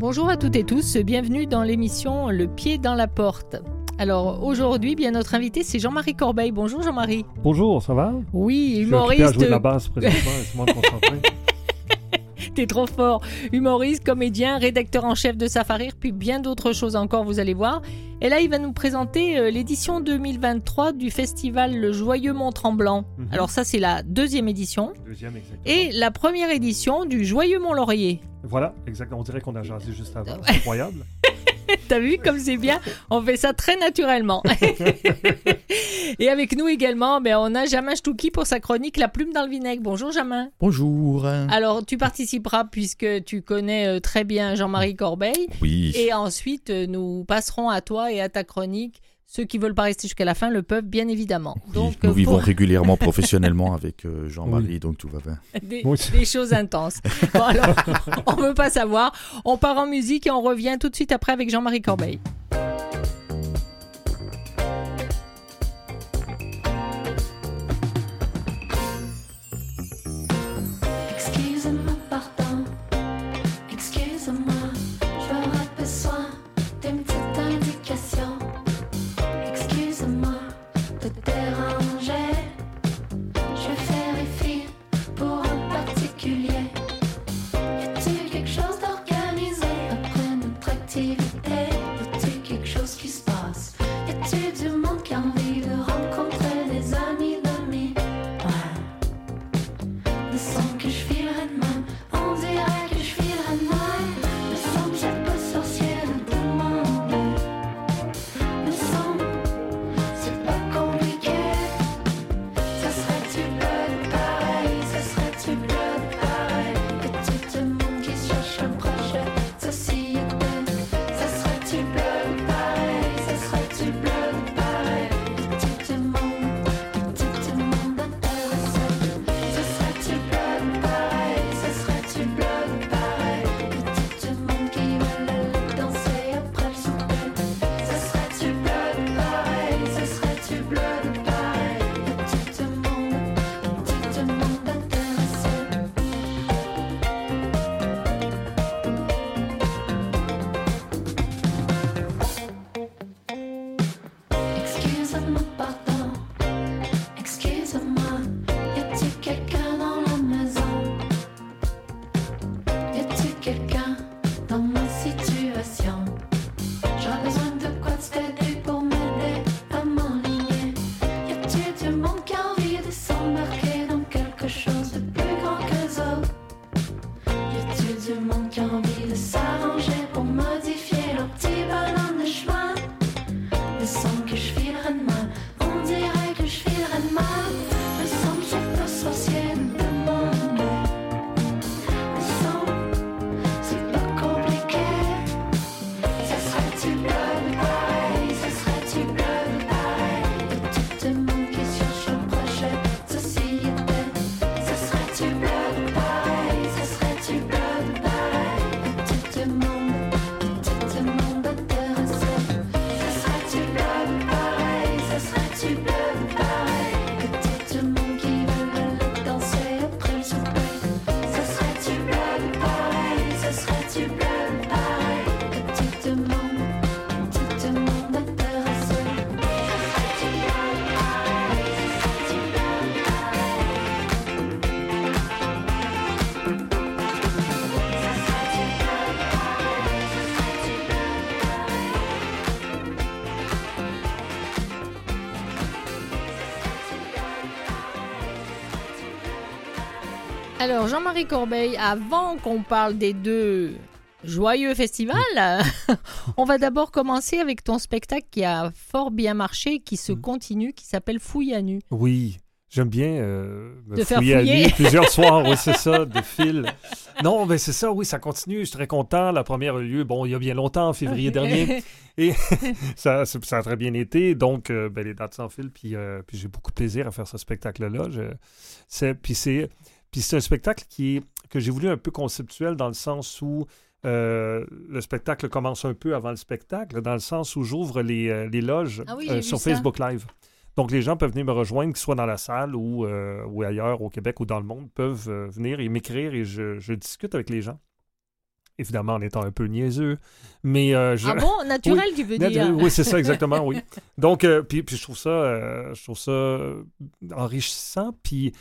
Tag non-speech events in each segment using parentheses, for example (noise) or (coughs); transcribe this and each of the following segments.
Bonjour à toutes et tous, bienvenue dans l'émission Le pied dans la porte. Alors aujourd'hui, bien notre invité, c'est Jean-Marie Corbeil. Bonjour Jean-Marie. Bonjour, ça va? Oui, Je suis humoriste. occupé à jouer de la basse présentement, (laughs) laisse-moi me concentrer. (laughs) T'es trop fort. Humoriste, comédien, rédacteur en chef de Safarir, puis bien d'autres choses encore, vous allez voir. Et là, il va nous présenter euh, l'édition 2023 du festival Le Joyeux Mont-Tremblant. Mhm. Alors ça, c'est la deuxième édition. Deuxième, exactement. Et la première édition du Joyeux Mont-Laurier. Voilà, exactement. On dirait qu'on a jasé juste avant. C'est incroyable. (laughs) T'as vu comme c'est bien? On fait ça très naturellement. (laughs) Et avec nous également, ben, on a Jamin Stouki pour sa chronique La plume dans le vinaigre. Bonjour Jamin. Bonjour. Alors tu participeras puisque tu connais euh, très bien Jean-Marie Corbeil. Oui. Et ensuite, euh, nous passerons à toi et à ta chronique. Ceux qui veulent pas rester jusqu'à la fin le peuvent, bien évidemment. Oui, Donc, nous vivons régulièrement (laughs) professionnellement avec euh, Jean-Marie, donc tout va bien. des, choses intenses. Bon, alors, (laughs) on veut pas savoir. On part en musique et on revient tout de suite après avec Jean-Marie Corbeil. Alors Jean-Marie Corbeil, avant qu'on parle des deux joyeux festivals, (laughs) on va d'abord commencer avec ton spectacle qui a fort bien marché, qui se Mm. continue, qui s'appelle Fouille à nu. Oui, j'aime bien euh, me faire fouiller à nuit plusieurs (laughs) soirs, oui, c'est ça, de fil. Non, mais c'est ça, oui, ça continue. Je suis très content. La première a eu lieu, bon, il y a bien longtemps, en février dernier. (laughs) Et ça, a très bien été. Donc, euh, ben, les dates s'enfilent. Puis, euh, puis j'ai beaucoup de plaisir à faire ce spectacle-là. Je- Puis c'est puis c'est un spectacle qui est, que j'ai voulu un peu conceptuel dans le sens où euh, le spectacle commence un peu avant le spectacle, dans le sens où j'ouvre les, euh, les loges Ah oui, euh, sur ça. Facebook Live. Donc, les gens peuvent venir me rejoindre, qu'ils soient dans la salle ou, euh, ou ailleurs, au Québec ou dans le monde, peuvent venir et m'écrire et je, je discute avec les gens. évidemment en étant un peu niaiseux. Mais euh, je... Ah bon, (laughs) naturel, tu veux dire Oui, c'est ça, exactement, oui. (laughs) Donc, euh, puis, puis je trouve ça, euh, je trouve ça enrichissant. Puis,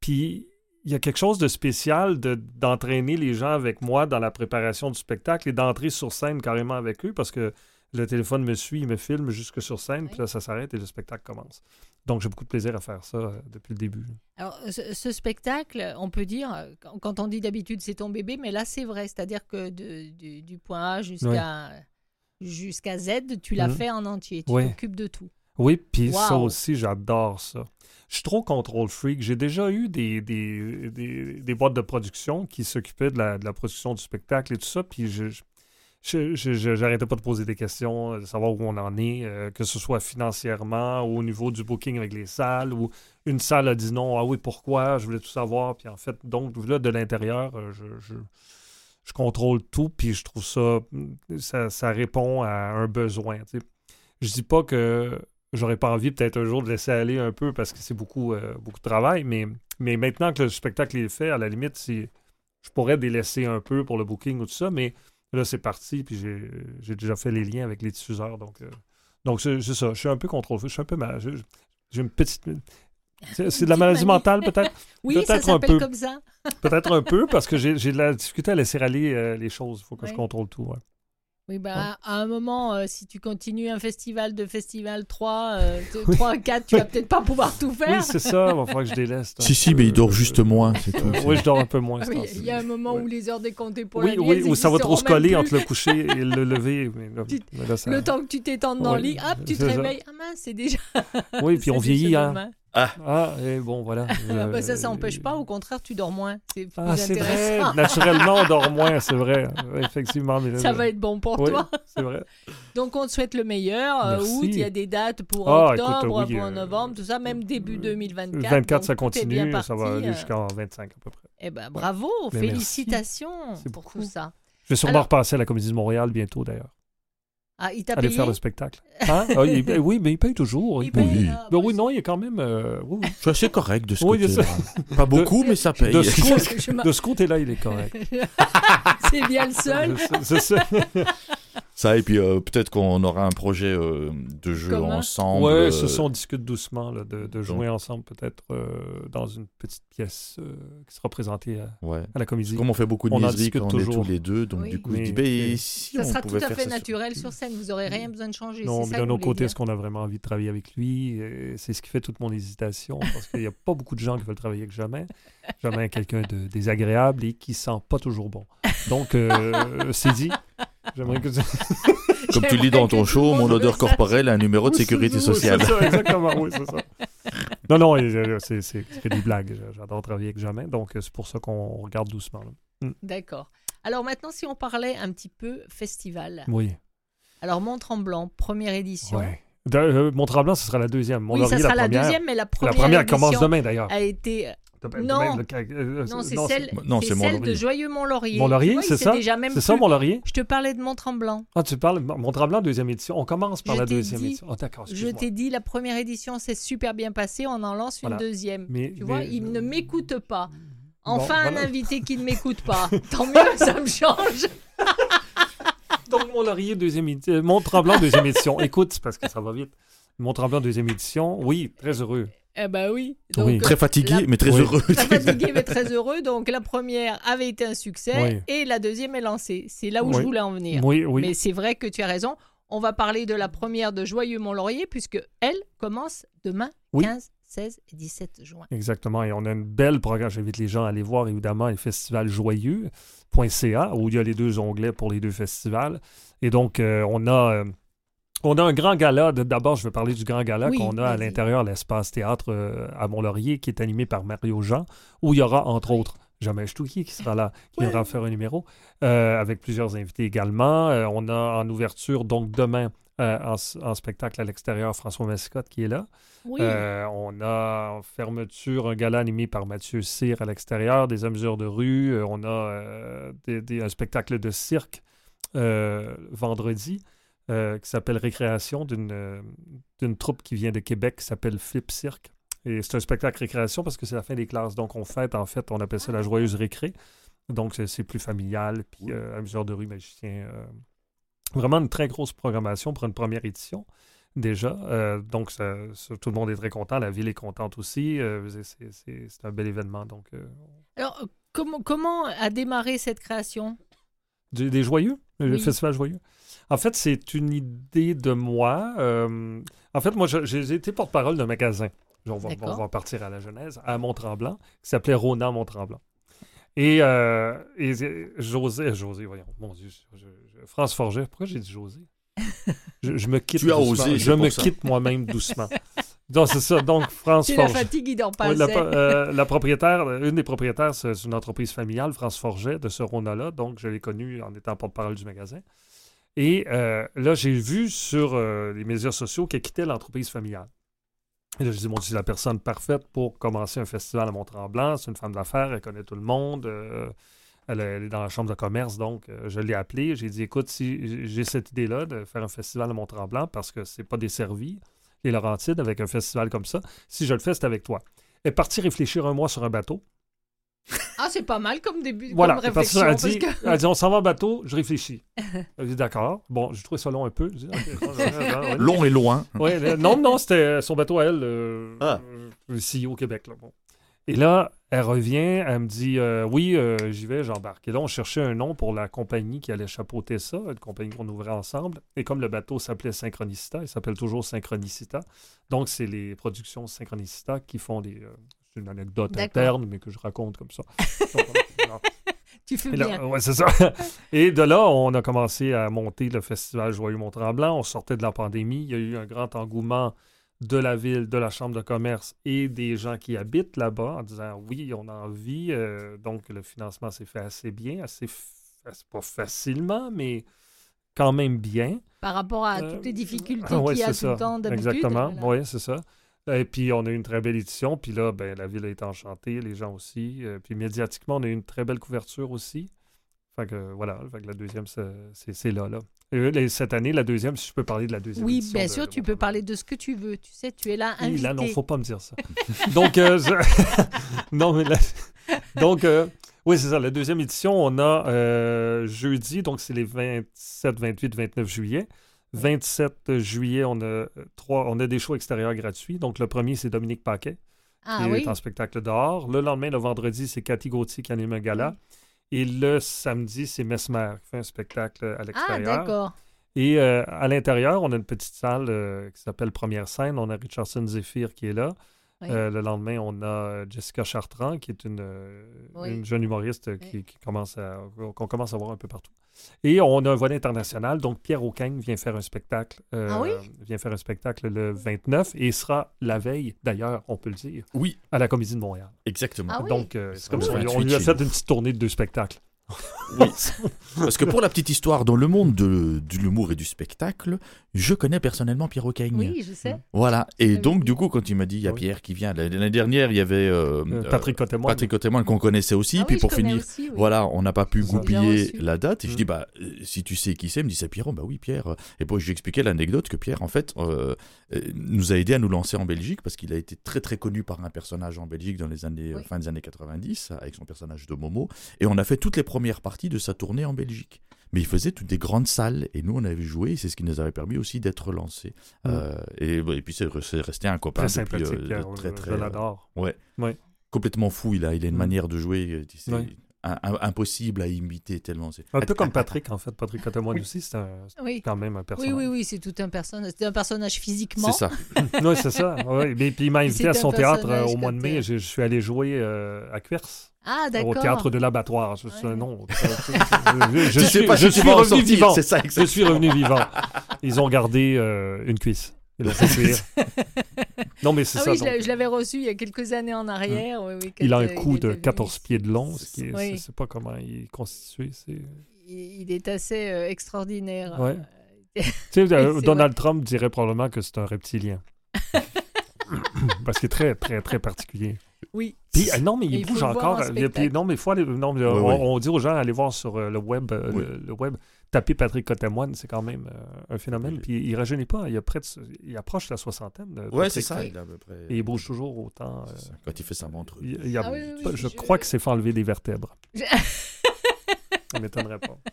puis il y a quelque chose de spécial de, d'entraîner les gens avec moi dans la préparation du spectacle et d'entrer sur scène carrément avec eux parce que le téléphone me suit, il me filme jusque sur scène, puis là, ça s'arrête et le spectacle commence. Donc, j'ai beaucoup de plaisir à faire ça euh, depuis le début. Alors, ce, ce spectacle, on peut dire, euh, quand, on dit d'habitude c'est ton bébé, mais là c'est vrai, c'est-à-dire que de- du, du point A jusqu'à Z, tu l'as Mhm. fait en entier, tu t'occupes de tout. Oui, puis ça aussi, j'adore ça. Je suis trop contrôle freak. J'ai déjà eu des, des, des, des boîtes de production qui s'occupaient de la, de la production du spectacle et tout ça, puis je, j'arrêtais pas de poser des questions, de savoir où on en est, euh, que ce soit financièrement ou au niveau du booking avec les salles, ou une salle a dit non, ah oui, pourquoi, je voulais tout savoir, puis en fait, donc là, de l'intérieur, euh, je, je, je contrôle tout, puis je trouve ça, ça, ça répond à un besoin, tu sais. Je dis pas que j'aurais pas envie peut-être un jour de laisser aller un peu parce que c'est beaucoup, euh, beaucoup de travail, mais, mais maintenant que le spectacle est fait, à la limite, si je pourrais délaisser un peu pour le booking ou tout ça, mais là, c'est parti, puis j'ai j'ai déjà fait les liens avec les diffuseurs, donc, euh, donc c'est ça, je suis un peu contrôlé, je suis un peu mal, j'ai une petite... C'est de la maladie mentale peut-être? (laughs) Oui, ça Peut-être un s'appelle peu. comme ça. Peut-être un peu, parce que (laughs) j'ai de la difficulté à laisser aller euh, les choses, il faut que je contrôle tout. ouais. Oui, bah, Ouais. à un moment, euh, si tu continues un festival de festival 3, euh, (laughs) Oui. 3 4, tu vas peut-être pas pouvoir tout faire. Oui, c'est ça, il va falloir que je délaisse. Si, si, mais il dort juste moins, c'est tout. oui, je dors un peu moins. Oui, il y a un moment Ouais. où les heures décomptées pour Oui, la nuit, oui, où ça va trop se coller entre le coucher et le lever. mais là- Tu- mais là, ça- Le temps que tu t'étendes dans le Oui, lit, hop, tu te ça. réveilles. Ah mince, c'est déjà. Oui, puis on (laughs) vieillit, hein. Demain. Ah, et bon, voilà. Ah bah, ça, Euh, ça n'empêche pas, au contraire, tu dors moins. C'est plus Ah, c'est vrai. intéressant. Naturellement, on dort moins, c'est vrai. (laughs) Ouais, Effectivement. Mais Ça je- va être bon pour Oui, toi. c'est vrai. Donc, on te souhaite le meilleur. Euh, Merci. août, il y a des dates pour Ah, écoute, octobre, oui, pour euh, novembre, tout ça, même début 2024. 24, donc ça continue. Ça va parti, aller euh. jusqu'en 25 à peu près. Eh ben, bravo, merci. félicitations (laughs) C'est pour beaucoup. tout ça. Je vais sûrement Alors- repasser à la Comédie de Montréal bientôt, d'ailleurs. Ah, il t'a Aller payé? faire le spectacle. Hein? Ah, il- oui, mais il paye toujours. Il Il paye. paye, Oui. ah, Ben bah, oui, non, il est quand même. euh, oui, oui. Je suis assez correct de ce Oui, je côté-là. Pas beaucoup, mais ça paye. De ce, (laughs) je- je m'a- de ce côté-là, il est correct. (laughs) C'est bien le seul. C'est ça. Ça, et puis euh, peut-être qu'on aura un projet euh, de jeu ensemble. Ouais, euh, c'est ça, on discute doucement là, de, de jouer ensemble peut-être euh, dans une petite pièce euh, qui sera présentée à, Ouais. à la comédie. Comme on fait beaucoup de On quand on est toujours. tous les deux, donc Oui. du coup, Mais- je dis, ben, si Ça on sera tout à fait sur- naturel sur scène. Vous n'aurez rien besoin de changer. Non, mais d'un autre côté, est-ce qu'on a vraiment envie de travailler avec lui? C'est ce qui fait toute mon hésitation, parce qu'il n'y a pas beaucoup de gens qui veulent travailler avec Jamais. Jamais quelqu'un de désagréable et qui sent pas toujours bon. Donc, euh, c'est dit. J'aimerais que... (laughs) Comme tu le dis dans ton show, mon odeur corporelle a un numéro de sécurité sociale. C'est ça, exactement, oui, c'est ça. Non, non, euh, c'est des blagues. J'adore travailler avec Jamais, donc euh, c'est pour ça qu'on regarde doucement. là. D'accord. Alors maintenant, si on parlait un petit peu festival. Oui, Alors, Mont-Tremblant, première édition. ouais. Euh, Mont-Tremblant, ce sera la deuxième. oui, ça sera la, première. deuxième, mais la La première, première commence demain, d'ailleurs. a été... Non. le- euh, Non, c'est non, celle, Mont-Laurier. de Joyeux-Mont-Laurier. Mont-Laurier, vois, c'est ça? C'est ça. Mont-Laurier? Je te parlais de Mont-Tremblant. Ah, tu parles Mont-Tremblant, deuxième édition. On commence par Je la t'ai deuxième dit- édition. Oh, d'accord, Je t'ai dit, la première édition s'est super bien passée, on en lance une Voilà. deuxième. Mais- tu vois, mais- il ne m'écoute pas. Bon, Enfin, un invité qui ne m'écoute pas. (laughs) Tant mieux, ça me change. (laughs) Donc, Mont-Laurier, deuxième édition. Mont-Tremblant, deuxième édition. (laughs) Écoute, parce que ça va vite. Mont-Tremblant, deuxième édition. Oui, très heureux. Eh ben oui. Oui. Très fatigué, La- mais très Oui. heureux. Très fatigué mais très heureux. Donc la première avait été un succès et la deuxième est lancée. C'est là où je voulais en venir. Oui, oui. Mais c'est vrai que tu as raison. On va parler de la première de Joyeux Mont-Laurier puisque elle commence demain Oui. 15, 16 et 17 juin. Exactement. Et on a une belle programme. J'invite les gens à aller voir, évidemment, les festivals joyeux.ca, où il y a les deux onglets pour les deux festivals. Et donc, euh, on a. euh, on a un grand gala. De- D'abord, je vais parler du grand gala Oui, qu'on a à l'intérieur, l'espace théâtre euh, à Mont-Laurier, qui est animé par Mario Jean, où il y aura, entre autres, Jamel Stouki qui sera là, qui viendra faire un numéro, euh, avec plusieurs invités également. Euh, on a en ouverture, donc demain, en, spectacle à l'extérieur, François Mascotte qui est là. Oui. On a en fermeture un gala animé par Mathieu Cyr à l'extérieur, des amuseurs de rue. On a des- des- un spectacle de cirque vendredi euh, qui s'appelle Récréation d'une euh, d'une troupe qui vient de Québec qui s'appelle Flip Cirque. Et c'est un spectacle récréation parce que c'est la fin des classes. Donc on fête, en fait, on appelle ça la joyeuse récré. Donc, c'est- plus familial. Puis, euh, Amuseur de rue, magicien. euh, vraiment une très grosse programmation pour une première édition, déjà. Euh, donc, ça- ça- tout le monde est très content. La ville est contente aussi. C'est- un bel événement. Donc, Alors, comment, comment a démarré cette création? des joyeux, le Oui. festival joyeux? En fait, c'est une idée de moi. Euh, en fait, moi, j'ai été porte-parole d'un magasin. On va, D'accord. on va partir à la Genèse, à Mont-Tremblant, qui s'appelait Rona Mont-Tremblant. Et, euh, et José, José, voyons, mon Dieu, je- je- France Forget, pourquoi j'ai dit José? (laughs) Je, je me quitte Tu as doucement. osé, Je me quitte moi-même doucement. Donc, c'est ça. Donc, France C'est la Forget. fatigue, il pas Oui, la, euh, la propriétaire, euh, une des propriétaires, c'est c'est une entreprise familiale, France Forget, de ce Rona-là. Donc, je l'ai connue en étant porte-parole du magasin. Et euh, là, j'ai vu sur euh, les médias sociaux qu'elle quittait l'entreprise familiale. Et là, je dis, Dieu, c'est la personne parfaite pour commencer un festival à Mont-Tremblant. C'est une femme d'affaires, elle connaît tout le monde. euh, elle, est- dans la chambre de commerce, donc je l'ai appelée. J'ai dit, écoute, si j'ai cette idée-là de faire un festival à Mont-Tremblant, parce que c'est pas desservi, les Laurentides, avec un festival comme ça, si je le fais, c'est avec toi. Elle est partie réfléchir un mois sur un bateau. Ah, c'est pas mal comme début, Voilà, comme parce réflexion. parce dit, que- elle dit, on s'en va en bateau, je réfléchis. (laughs) Elle dit, d'accord. Bon, j'ai trouvé ça long un peu. Ok, (laughs) ouais. Long et loin. Ouais, non, non, c'était son bateau à elle, euh, Ah. euh, ici au Québec. Là, bon. Et là, elle revient, elle me dit euh, Oui, euh, j'y vais, j'embarque. Et là, on cherchait un nom pour la compagnie qui allait chapeauter ça, une compagnie qu'on ouvrait ensemble. Et comme le bateau s'appelait Synchronicita, il s'appelle toujours Synchronicita. Donc, c'est les productions Synchronicita qui font des. euh, c'est une anecdote interne, mais que je raconte comme ça. (laughs) Donc. Tu fais là, bien. ouais, c'est ça. (laughs) Et de là, on a commencé à monter le festival Joyeux Mont-Tremblant. On sortait de la pandémie. Il y a eu un grand engouement de la ville, de la chambre de commerce et des gens qui habitent là-bas en disant oui, on a envie. Euh, donc, le financement s'est fait assez bien, assez pas facilement, mais quand même bien. Par rapport à Euh, toutes les difficultés (laughs) ouais, qu'il y a tout le temps d'habitude. Exactement, voilà. oui, c'est ça. Et puis, on a eu une très belle édition. Puis là, ben, la ville a été enchantée, les gens aussi. Euh, puis médiatiquement, on a eu une très belle couverture aussi. Fait que voilà, fait que la deuxième, c'est- là, là. Et euh, cette année, la deuxième, si je peux parler de la deuxième Oui, bien de- sûr, de tu peux parler de ce que tu veux. Tu sais, tu es là Oui, invité. là, non, faut pas me dire ça. (laughs) Donc, euh, je- (laughs) non, mais là... (laughs) Donc, euh, oui, c'est ça. La deuxième édition, on a euh, jeudi, donc c'est les 27, 28, 29 juillet. 27 juillet, on a, euh, trois, on a des shows extérieurs gratuits. Donc, le premier, c'est Dominique Paquet, Ah qui oui? est en spectacle dehors. Le lendemain, le vendredi, c'est Cathy Gauthier qui anime un gala. Et le samedi, c'est Mesmer qui fait un spectacle à Ah, l'extérieur. d'accord. Et euh, à l'intérieur, on a une petite salle euh, qui s'appelle Première scène. On a Richardson Zephyr qui est là. Oui. Euh, le lendemain, on a Jessica Chartrand, qui est une, Oui. une jeune humoriste qui, Oui. qui commence à, qu'on commence à voir un peu partout. Et on a un volet international. Donc, Pierre Aucagne vient faire un spectacle. euh, Ah oui? Vient faire un spectacle le 29 et sera la veille, d'ailleurs, on peut le dire, Oui, à la Comédie de Montréal. exactement. Ah oui? Donc, euh, c'est comme. On, 28 lui a fait une petite tournée de deux spectacles. Oui. (laughs) Parce que pour la petite histoire, dans le monde de, de l'humour et du spectacle, je connais personnellement Pierre Aucagne. Oui, je sais. Voilà. Et Oui. donc, du coup, quand il m'a dit, il y a. Pierre qui vient. L'année dernière, il y avait euh, Euh, euh, Patrick Cotemoine. Patrick Cotemoine qu'on connaissait aussi. Ah puis oui, pour finir, aussi, oui. Voilà, on n'a pas pu goupiller la date. Et je Mm. dis, bah, euh, si tu sais qui c'est, il me dit, c'est Pierre. Bah oui, Pierre. Et puis, je lui expliquais l'anecdote que Pierre, en fait, euh, nous a aidé à nous lancer en Belgique parce qu'il a été très, très connu par un personnage en Belgique dans les années, Oui. fin des années 90 avec son personnage de Momo. Et on a fait toutes les premières parties de sa tournée en Belgique. Mais il faisait toutes des grandes salles et nous, on avait joué. et C'est ce qui nous avait permis aussi d'être lancés. Mm. Euh, et, et puis, c'est resté un copain Très depuis, sympathique, euh, de très, je- très, je euh, l'adore. complètement fou. Il a, il a une Mm. manière de jouer, c'est Ouais. Impossible à imiter tellement. c'est- Un peu comme Patrick, en fait. Patrick Cotemoine Oui. aussi, c'est un- c'est Oui. quand même un Oui, personnage. oui, oui, c'est tout un personnage. C'est un personnage physiquement. C'est ça. (laughs) oui, c'est ça. Oui. Mais puis il m'a invité à son théâtre euh, au mois de mai. Je, je suis allé jouer euh, à Cuers, Ah, au d'accord. théâtre de l'abattoir. Je, c'est Ouais. un nom. (laughs) Je, je- je suis, pas je si suis revenu sortir, vivant. C'est ça, Je suis revenu vivant. Ils ont gardé euh, une cuisse. L'ont fait cuire. non, mais c'est Ah ça. oui, je donc, l'ai- je l'avais reçu il y a quelques années en arrière. oui, oui, il a un cou il de était 14 venu pieds de long, ce qui est, Oui. je sais pas comment il est constitué. C'est... Il, il est assez euh, extraordinaire. Ouais. (laughs) Euh, Tu sais, c'est Donald Trump dirait probablement que c'est un reptilien. (laughs) Parce qu'il est très, très, très particulier. oui. Puis, euh, non, mais Et il bouge encore. en puis, non, mais faut aller- non, mais, euh, Oui, on, oui. on dit aux gens d'aller voir sur euh, le web. euh, Oui. le, le web. Taper Patrick Cotemoine, c'est quand même euh, un phénomène. Oui. Puis il rajeunit pas. Il, a près de, il approche la soixantaine. euh, Ouais, Patrick. c'est ça. Il a à peu près. Et il bouge toujours autant. euh. Quand il fait sa montre. il, il a- Ah oui, oui, oui, je, je- crois que c'est fait enlever des vertèbres. (laughs) Ça m'étonnerait pas. (laughs)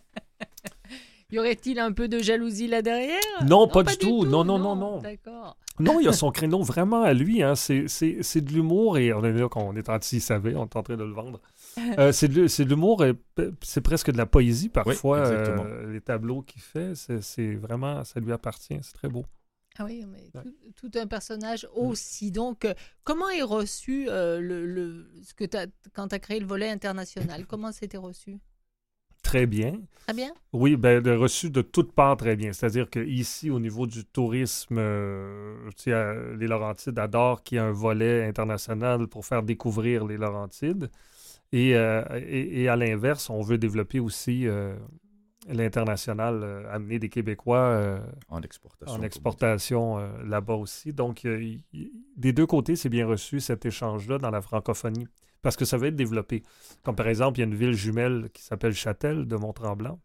Y aurait-il un peu de jalousie là derrière? Non, pas du tout. Non, non, non, non. D'accord. Non, il a son (laughs) créneau vraiment à lui. Hein. C'est, c'est, c'est de l'humour et on est là quand on est on est en train de le vendre. Euh, c'est, de, l'humour c'est presque de la poésie parfois. exactement. euh, les tableaux qu'il fait, c'est, vraiment, ça lui appartient. C'est très beau. Ah oui, mais Ouais. tout, tout un personnage aussi. Donc, euh, comment est reçu euh, le, le- ce que t'as- quand tu as créé le volet international Comment c'était reçu? Très bien. Très bien Oui, ben, de- reçu de toutes parts très bien. C'est-à-dire qu'ici, au niveau du tourisme, euh, euh, les Laurentides adorent qu'il y ait un volet international pour faire découvrir les Laurentides. Et, euh, et, et à l'inverse, on veut développer aussi euh, l'international, euh, amener des Québécois euh, En exportation. en exportation euh, là-bas aussi. Donc, euh, des deux côtés, c'est bien reçu cet échange-là dans la francophonie. Parce que ça va être développé. Comme par exemple, il y a une ville jumelle qui s'appelle Châtel de Mont-Tremblant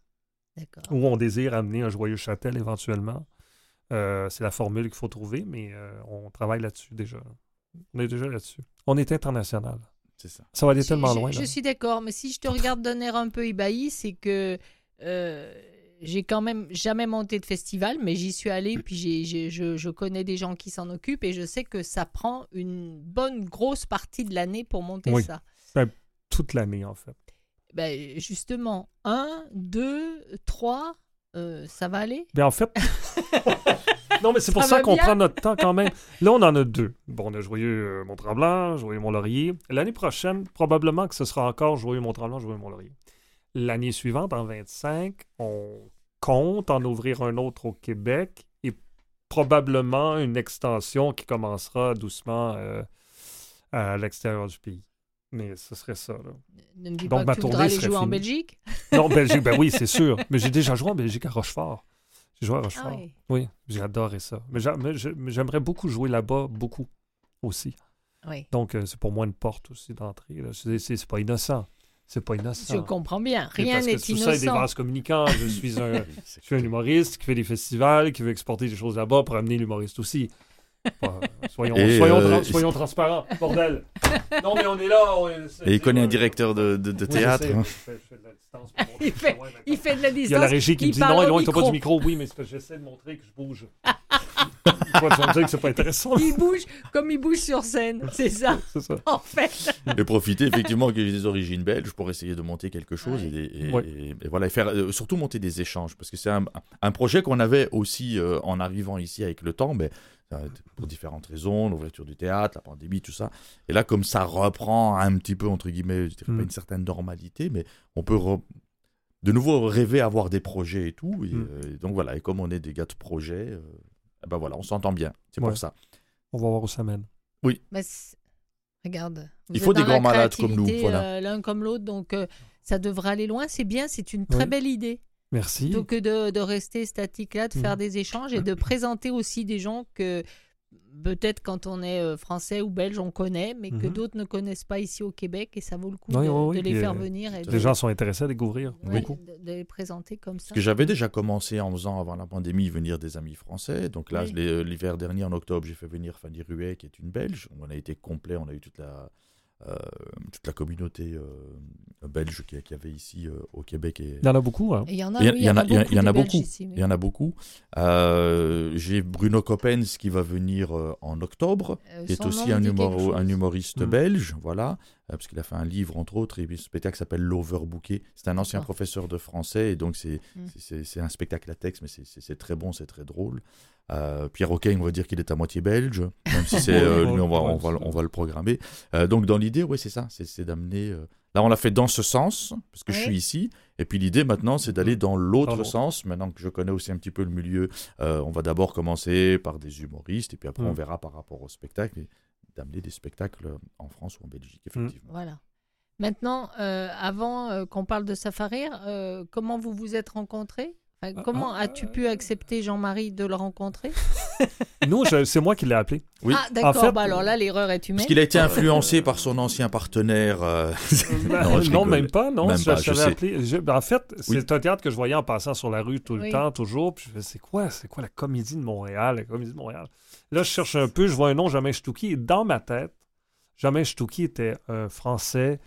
D'accord. où on désire amener un joyeux châtel éventuellement. Euh, c'est la formule qu'il faut trouver, mais euh, on travaille là-dessus déjà. On est déjà là-dessus. On est international. C'est ça. Ça va aller Je- tellement je, loin. je là. suis d'accord, mais si je te regarde d'un air un peu ébahi, c'est que euh, j'ai quand même jamais monté de festival, mais j'y suis allée, puis j'ai- je, je connais des gens qui s'en occupent et je sais que ça prend une bonne grosse partie de l'année pour monter Oui. ça. Toute l'année, en fait. Ben, justement, un, deux, trois, euh, ça va aller? Mais en fait. (laughs) non, mais c'est pour Ça qu'on prend notre temps quand même. Là, on en a deux. Bon, on a Joyeux euh, Mont-Tremblant, Joyeux Mont-Laurier. L'année prochaine, probablement que ce sera encore Joyeux Mont-Tremblant, Joyeux Mont-Laurier. L'année suivante, en 25, on compte en ouvrir un autre au Québec et probablement une extension qui commencera doucement euh, à l'extérieur du pays. Mais ce serait ça, là. Ne me dis Donc, pas que tu voudras aller jouer en. Belgique? Non, Belgique, ben oui, c'est (laughs) sûr. Mais j'ai déjà joué en Belgique à Rochefort. J'ai joué à Ah Rochefort. oui. Oui, j'ai adoré ça. Mais j'a- mais j'ai- mais j'aimerais beaucoup jouer là-bas, beaucoup aussi. Oui, Donc, euh, c'est pour moi une porte aussi d'entrée. c'est pas innocent. C'est pas innocent. je comprends bien. Rien parce que n'est tout ça est des innocent. vases communicants. Je (laughs) suis un, je suis un humoriste qui fait des festivals, qui veut exporter des choses là-bas pour amener l'humoriste aussi. Soyons, soyons, euh, tra- soyons transparents, bordel. Non, mais on est là. on est- c'est- Et il connaît un directeur de, de- de oui, je théâtre. sais, hein. je fais- je fais de la distance pour montrer Il fait-. Il fait de la Il y a distance. la régie qui il me dit non, au éloigne-toi pas du micro. Oui, mais c'est parce que j'essaie de montrer que je bouge. (laughs) Toi, tu vas me dire que c'est pas intéressant. Il bouge comme il bouge sur scène, c'est ça, C'est ça. en fait. Et profiter effectivement que j'ai des origines belges pour essayer de monter quelque chose Ouais. et, des- et- Ouais. et- et voilà et faire euh, surtout monter des échanges parce que c'est un, un projet qu'on avait aussi euh, en arrivant ici avec le temps mais euh, pour différentes raisons l'ouverture du théâtre la pandémie tout ça et là comme ça reprend un petit peu entre guillemets je dirais Mm. pas une certaine normalité mais on peut re- de nouveau rêver à avoir des projets et tout et, Mm. euh, et donc voilà et comme on est des gars de projet euh, ben voilà on s'entend bien c'est Ouais. pour ça On va voir où ça mène. Mais c'est- regarde. vous Il faut des grands malades comme nous, voilà. euh, L'un comme l'autre, donc euh, ça devrait aller loin. C'est bien, c'est une très Oui. belle idée. Merci. Plutôt que de, de rester statique là, de faire Mhm. des échanges et de (coughs) présenter aussi des gens que peut-être quand on est euh, français ou belge, on connaît, mais que Mhm. d'autres ne connaissent pas ici au Québec et ça vaut le coup Oui, de, oui, oui, de les faire euh, venir et de, Les gens sont intéressés à découvrir. ouais, Beaucoup. de, de les présenter comme ça. Parce que j'avais déjà commencé en faisant avant la pandémie venir des amis français. Donc là, euh, l'hiver dernier, en octobre, j'ai fait venir Fanny Ruet, qui est une Belge. On a été complet, on a eu toute la, toute la communauté euh, belge qu'il y, avait ici euh, au Québec. Et... Il y en a beaucoup. Hein. Il y en a, beaucoup. Il y en a beaucoup. Euh, j'ai Bruno Coppens qui va venir euh, en octobre, Euh, qui est aussi un, humoriste Mm. belge, voilà, euh, parce qu'il a fait un livre entre autres, et puis ce spectacle s'appelle L'Overbooké. C'est un ancien D'accord. professeur de français, et donc c'est Mm. c'est un spectacle à texte, mais c'est- très bon, c'est très drôle. Euh, Pierre O'Kane, on va dire qu'il est à moitié belge, même si c'est (laughs) euh, lui, on va, on, va, on va le programmer. Euh, donc dans l'idée, oui, c'est ça, c'est d'amener. Là, on l'a fait dans ce sens, parce que je suis ici, et puis l'idée maintenant, c'est d'aller dans l'autre sens. Maintenant que je connais aussi un petit peu le milieu, on va d'abord commencer par des humoristes, et puis après, Mm. on verra par rapport au spectacle, et d'amener des spectacles en France ou en Belgique, effectivement. Voilà. Maintenant, euh, avant euh, qu'on parle de Safarir, euh, comment vous vous êtes rencontrés? Enfin, Comment ah, as-tu pu accepter Jean-Marie de le rencontrer? (laughs) Nous, je- c'est moi qui l'ai appelé. Oui. Ah, d'accord. fait, bah alors là, l'erreur est humaine. Parce qu'il a été influencé par son ancien partenaire. euh, (laughs) non, même pas, non. Même je, pas, je je t'avais sais. appelé. je- ben, en fait, c'est un théâtre que je voyais en passant sur la rue tout le Oui. temps, toujours. Puis je c'est quoi, c'est quoi la comédie de Montréal, la comédie de Montréal? Là, je cherche un peu, je vois un nom, Jamais Stouki. Et dans ma tête, Jamais Stouki était un Français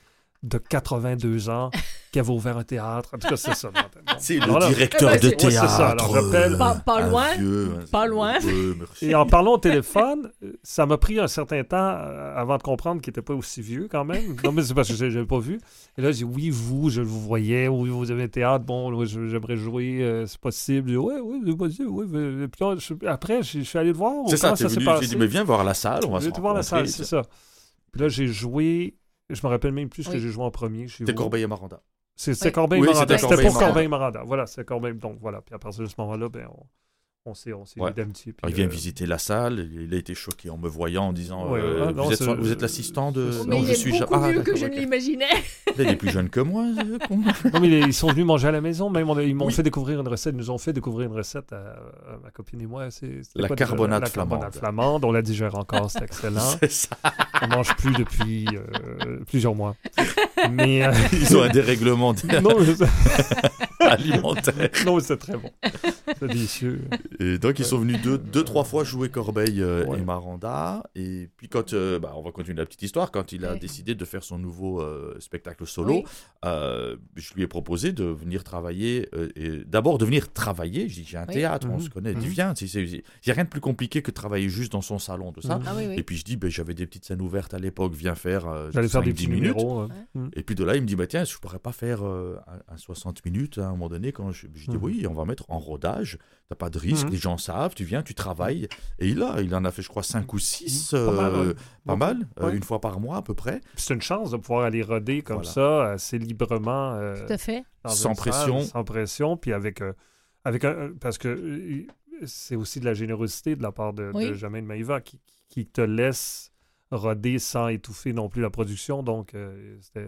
de 82 ans (laughs) qui avait ouvert un théâtre. En tout cas, c'est ça. C'est le là- directeur Eh ben, de c'est- ouais, c'est ça. théâtre. Alors, j'appelle- Pas- pas un loin, vieux, pas loin. (laughs) Ouais. Et en parlant au téléphone, euh, ça m'a pris un certain temps euh, avant de comprendre qu'il n'était pas aussi vieux quand même. Non, mais c'est parce que je n'avais pas vu. Et là, j'ai dit, oui, vous, je vous voyais, oui, vous avez un théâtre, bon, j'aimerais jouer, euh, c'est possible. Dit, oui, oui, c'est possible, oui. et puis là, je- après, je je suis allé le voir. C'est ça, ça j'ai dit, mais viens voir la salle, on va se voir la salle, c'est ça. Puis là, j'ai joué, je me rappelle même plus ce que j'ai joué en premier. chez C'était. Corbeil et Maranda. C'est- C'était Oui. Corbeil Oui, Maranda. c'était pour Maranda. Corbeil Maranda. Voilà, c'est Corbeil. Donc voilà. Puis à partir de ce moment-là, ben, on, on s'est on s'est Ouais. d'amitié. il vient euh, visiter la salle, il a été choqué en me voyant, en disant Ouais, euh, ah, non, vous, êtes, c'est- vous êtes l'assistant de. Mais non, il je est suis beaucoup ja- Ah, mieux que je ne l'imaginais. Il est plus jeune que moi. euh. (laughs) Non, mais ils sont venus manger à la maison. Même on a- ils m'ont Oui. fait découvrir une recette. Ils nous ont fait découvrir une recette à, à ma copine et moi. C'est La quoi déjà? carbonate La carbonate flamande. flamande. On la digère encore. C'est excellent. (laughs) C'est ça. on mange plus depuis euh, plusieurs mois. Mais euh, (laughs) Ils ont un dérèglement alimentaire. non, c'est très bon. (laughs) C'est délicieux. Et donc, ils sont venus deux, deux trois fois jouer Corbeil euh, Ouais. et Maranda. Et puis, quand, euh, bah, on va continuer la petite histoire, quand il a Ouais. décidé de faire son nouveau euh, spectacle solo, Oui. euh, je lui ai proposé de venir travailler. euh, D'abord, de venir travailler. Je dis, j'ai un Oui. théâtre, on Mhm. se connaît. Il dit, viens. Il n'y a rien de plus compliqué que de travailler juste dans son salon, tout ça. Mhm. Ah oui, oui. Et puis, je dis, ben, j'avais des petites scènes ouvertes à l'époque, viens faire. euh, J'allais faire des 5-10 petits minutes. numéros. hein. Et puis de là, il me dit, bah, tiens, je pourrais pas faire euh, un, un 60 minutes hein, à un moment donné. Quand je, je dis, oui, on va mettre en rodage. T'as pas de risque, Mhm. les gens savent, tu viens, tu travailles. Et il a, il en a fait, je crois, 5 ou 6. Pas mal, ouais. pas mal, euh, Ouais. une fois par mois à peu près. C'est une chance de pouvoir aller roder comme Voilà. ça, assez librement. euh, Tout à fait. Sans salle, pression. sans pression, puis avec, euh, avec un, parce que euh, c'est aussi de la générosité de la part de, Oui. de Jamaine Maïva qui, qui te laisse roder sans étouffer non plus la production. Donc, euh, c'était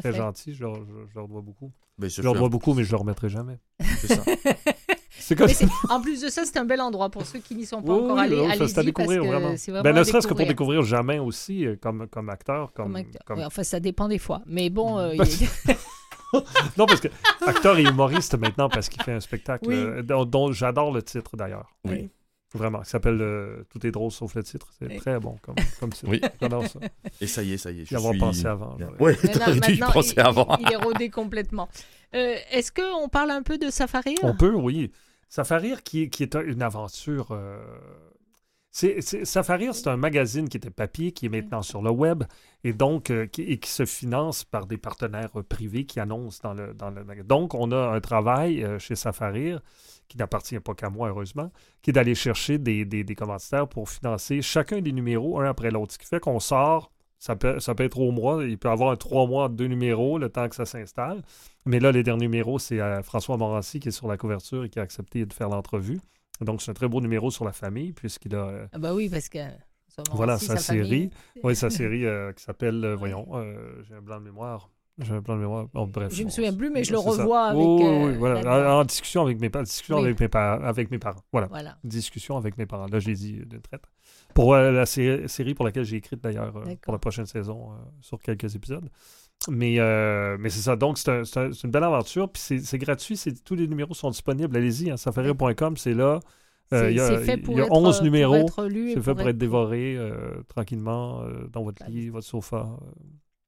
très fait. gentil. Je leur, je- je leur dois beaucoup. Mais Je leur dois beaucoup, mais je le remettrai jamais. c'est ça. (laughs) Comme en plus de ça, c'est un bel endroit pour ceux qui n'y sont pas Oui, encore oui, allés. oui, c'est à découvrir, parce que vraiment. Ben, ne serait-ce que pour découvrir. Jamin aussi, euh, comme, comme acteur. Comme, Comme acteur. comme- Oui, enfin, ça dépend des fois. Mais bon, euh, il Ben, (laughs) Non, parce que acteur et humoriste maintenant, parce qu'il fait un spectacle Oui. euh, dont, dont j'adore le titre d'ailleurs. Oui. Vraiment, qui s'appelle euh, Tout est drôle sauf le titre. C'est Oui. très bon comme, comme titre. Oui. J'adore ça. Et ça y est, ça y est. Je Y avoir suis... pensé avant. Maintenant- t'aurais dû y penser il, avant. il- il est rodé complètement. Euh, Est-ce qu'on parle un peu de Safari On peut, oui. Safarir, qui, qui est un- une aventure. euh, c'est, c'est- Safarir, c'est un magazine qui était papier, qui est maintenant sur le web, et donc euh, qui, et qui se finance par des partenaires euh, privés qui annoncent dans le, dans le. Donc, on a un travail euh, chez Safarir, qui n'appartient pas qu'à moi, heureusement, qui est d'aller chercher des, des, des commanditaires pour financer chacun des numéros, un après l'autre. Ce qui fait qu'on sort. Ça peut, ça peut être au mois, il peut y avoir un trois mois, deux numéros, le temps que ça s'installe. Mais là, les derniers numéros, c'est euh, François Morancy qui est sur la couverture et qui a accepté de faire l'entrevue. Donc, c'est un très beau numéro sur la famille, puisqu'il a euh, Ah bah oui, parce que... voilà aussi, sa, série. (laughs) Oui, sa série (laughs) euh, qui s'appelle, euh, voyons, euh, j'ai un blanc de mémoire. J'ai un blanc de mémoire. Bon, bref. Je me on- souviens plus, mais je le c'est ça. revois avec, Oui, oui, oui, voilà. En, en discussion avec mes, discussion Oui. avec mes, avec mes parents. Voilà. Voilà. Discussion avec mes parents. Là, j'ai dit euh, d'une traite. Pour la sé- série pour laquelle j'ai écrite d'ailleurs pour la prochaine saison sur quelques épisodes. Mais, euh, mais c'est ça. Donc, c'est un- c'est un- c'est une belle aventure. Puis c'est- gratuit. Tous les numéros sont disponibles. Allez-y, hein, safarir.com, c'est là. Euh, il y a, c'est fait il pour y a être, 11 pour numéros. C'est fait pour être être- dévoré euh, tranquillement euh, dans votre Bah, lit, votre sofa. euh.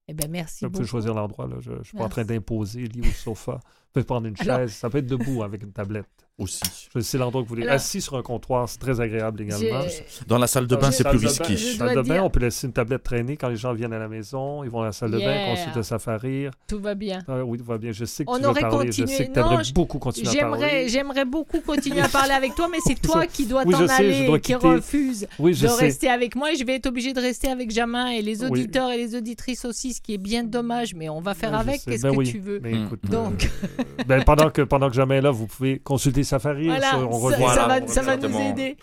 Eh ben merci Vous pouvez choisir l'endroit. là. Je ne suis pas en train d'imposer lit ou sofa. Vous pouvez prendre une Alors- chaise. Ça peut être debout avec une tablette. Aussi. Je- C'est l'endroit que vous voulez. Alors- Assis sur un comptoir, c'est très agréable également. Dans la salle de bain, c'est salle plus risqué. Je Salle dois de bain, on peut laisser une tablette traîner quand les gens viennent à la maison. Ils vont à la salle de bain, consultent Safarir. Tout va bien. Ah, oui, tout va bien. Je sais que On tu aurait parler. Je continué. sais que tu Non, aimerais je- beaucoup continuer à J'aimerais, parler. j'aimerais beaucoup continuer à (laughs) parler avec toi, mais c'est toi qui dois Oui, je t'en sais, je aller, dois qui refuse Oui, je de sais. rester avec moi et je vais être obligé de rester avec Jamin et les Oui. auditeurs et les auditrices aussi, ce qui est bien dommage, mais on va faire je avec. Qu'est-ce Ben que tu veux Mais écoute, Donc- euh, ben, pendant, que, pendant que jamais est là, vous pouvez consulter Safari. Voilà, on ça, revient. ça Voilà, va, ça va nous aider.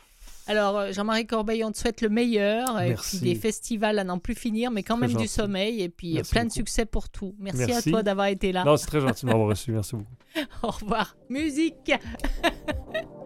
Alors, euh, Jean-Marie Corbeil, on te souhaite le meilleur, et Merci. puis des festivals à n'en plus finir, mais quand Très même du sommeil, et puis euh, Merci plein de succès pour tout. Merci, Merci. à toi d'avoir été là. Non, c'est très gentil de m'avoir reçu. Merci beaucoup. (laughs) Au revoir. Musique (laughs)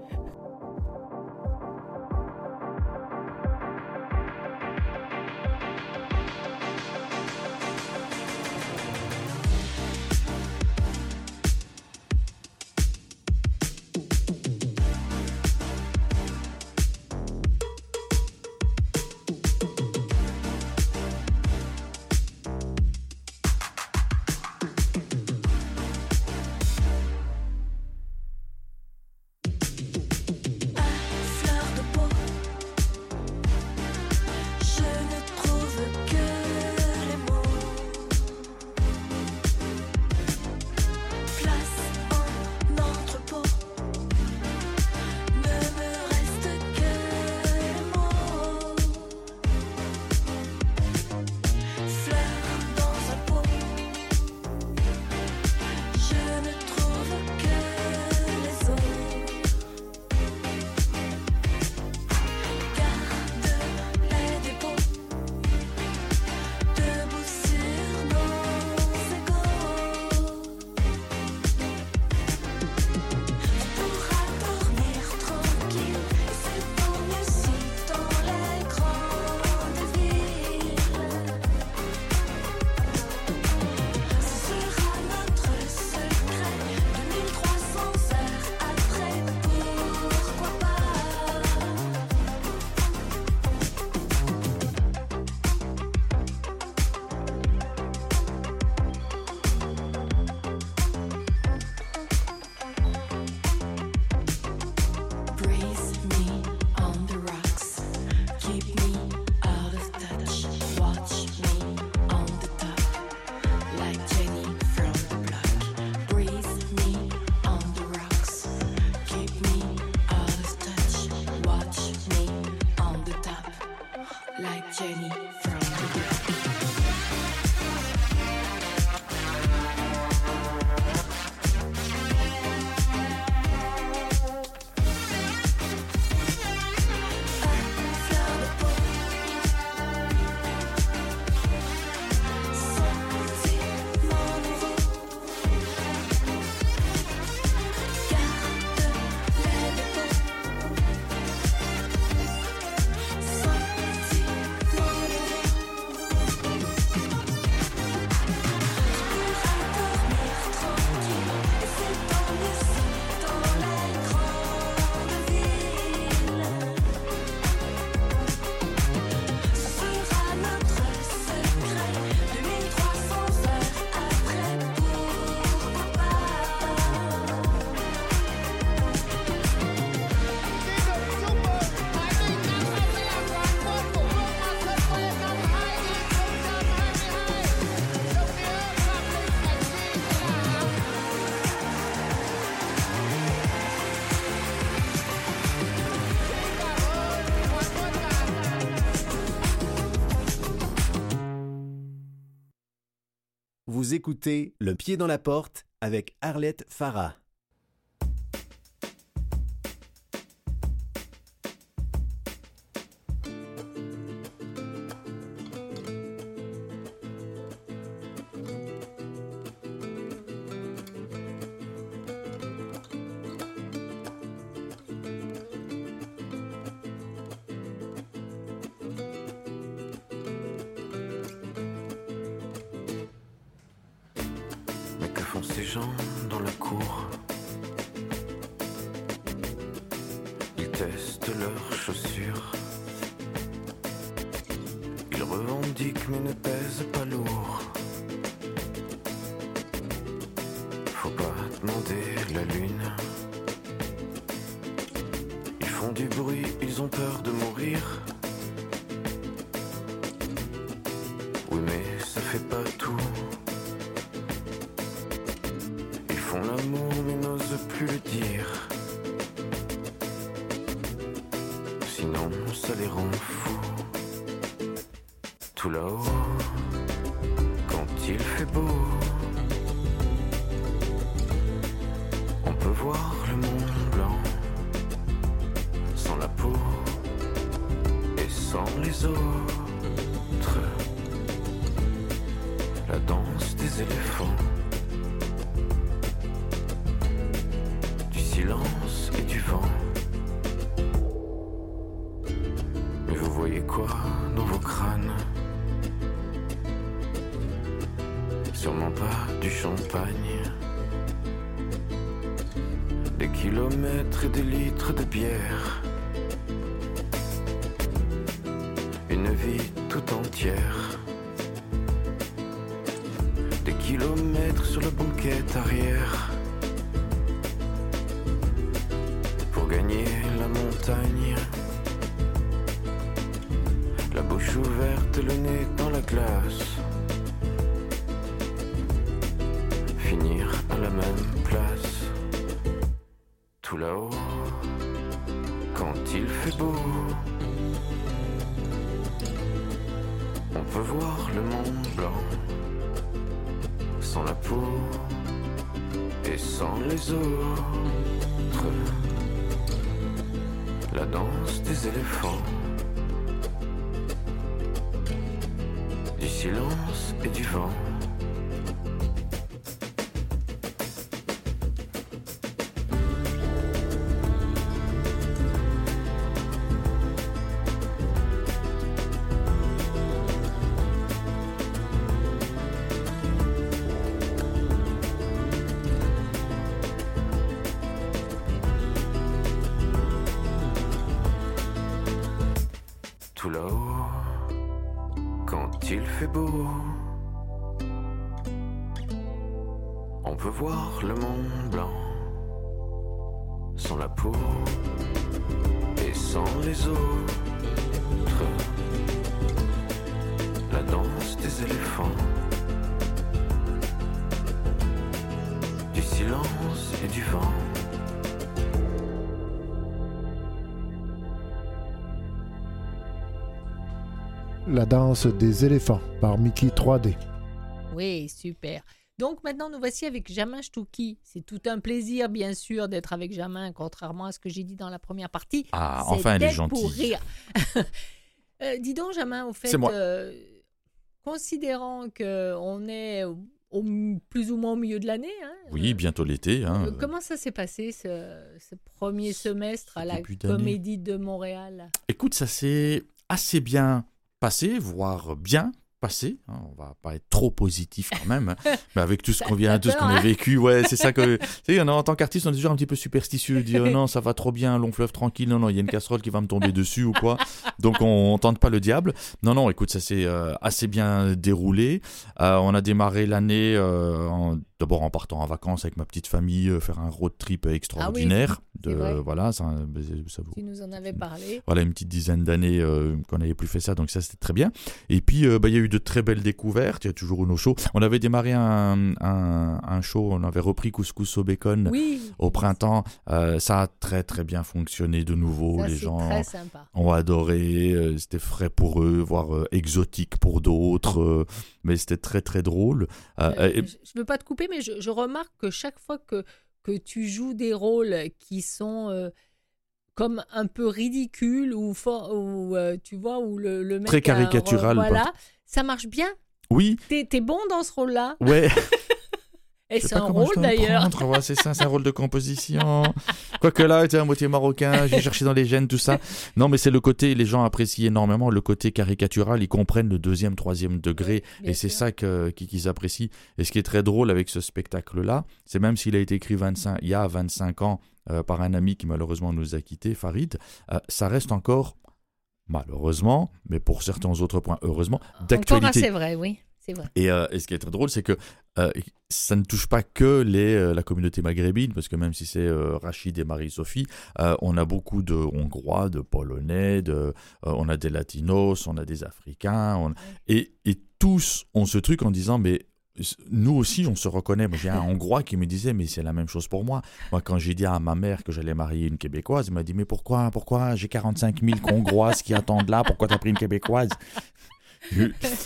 Vous écoutez Le Pied dans la Porte avec Arlette Farah. sûrement pas du champagne. Des kilomètres et des litres de bière. Une vie tout entière. Des kilomètres sur le banquette arrière. des éléphants. Du silence et du vent. La danse des éléphants par Mickey 3D. Oui, super. Donc maintenant, nous voici avec Jamin Stouki. C'est tout un plaisir, bien sûr, d'être avec Jamin, contrairement à ce que j'ai dit dans la première partie. Ah, enfin, elle est gentille. Pour (laughs) euh, dis donc, Jamin, au fait, euh, considérant qu'on est au, plus ou moins au milieu de l'année, hein, Oui, euh, bientôt l'été. Hein. euh, comment ça s'est passé ce, ce premier semestre à la. Comédie de Montréal? Écoute, ça s'est assez bien passé, voire bien passé. hein. On va pas être trop positif quand même, hein. (laughs) mais avec tout ce qu'on vient, tout ce qu'on a hein. vécu, ouais, c'est ça que. (laughs) Tu sais, en tant qu'artiste, on est toujours un petit peu superstitieux, dire non, ça va trop bien, long fleuve tranquille, non, non, il y a une casserole qui va me tomber dessus ou quoi. Donc on, on tente pas le diable. Non, non, écoute, ça s'est euh, assez bien déroulé. Euh, on a démarré l'année euh, d'abord en partant en vacances avec ma petite famille, faire un road trip extraordinaire. c'est de, voilà, ça, ça vous Tu nous en avais parlé. voilà une petite dizaine d'années qu'on n'avait plus fait ça, donc ça c'était très bien. Et puis bah, il y a eu de très belles découvertes, il y a toujours nos shows. On avait démarré un, un, un show, on avait repris Couscous au bacon Oui. au printemps, Euh, ça a très très bien fonctionné de nouveau, Ça, les gens très sympa. ont adoré, euh, c'était frais pour eux, voire euh, exotique pour d'autres, mais c'était très très drôle. Et- je ne veux pas te couper, mais je, je remarque que chaque fois que, que tu joues des rôles qui sont comme un peu ridicules ou, for- ou euh, tu vois, où le, le mec Très caricatural, Voilà, ça marche bien? oui, T'es es bon dans ce rôle-là? ouais. (laughs) Et c'est un rôle d'ailleurs. ouais, c'est ça, c'est un rôle de composition. Quoique là, tu es à moitié marocain, j'ai cherché dans les gènes, tout ça. Non, mais c'est le côté, les gens apprécient énormément le côté caricatural, ils comprennent le deuxième, troisième degré, et c'est ça qu'ils apprécient. Et ce qui est très drôle avec ce spectacle-là, c'est même s'il a été écrit 25, il y a 25 ans euh, par un ami qui malheureusement nous a quittés, Farid, euh, ça reste encore, malheureusement, mais pour certains autres points, heureusement, d'actualité. vrai, oui. C'est vrai. Et, euh, et ce qui est très drôle, c'est que euh, ça ne touche pas que les, euh, la communauté maghrébine, parce que même si c'est Rachid et Marie-Sophie, on a beaucoup de Hongrois, de Polonais, de, on a des Latinos, on a des Africains, on- et, et tous ont ce truc en disant, mais nous aussi, on se reconnaît. J'ai un Hongrois qui me disait, mais c'est la même chose pour moi. Moi, quand j'ai dit à ma mère que j'allais marier une Québécoise, elle m'a dit, mais pourquoi, pourquoi j'ai 45 000 Hongroises qui attendent là, pourquoi t'as pris une Québécoise?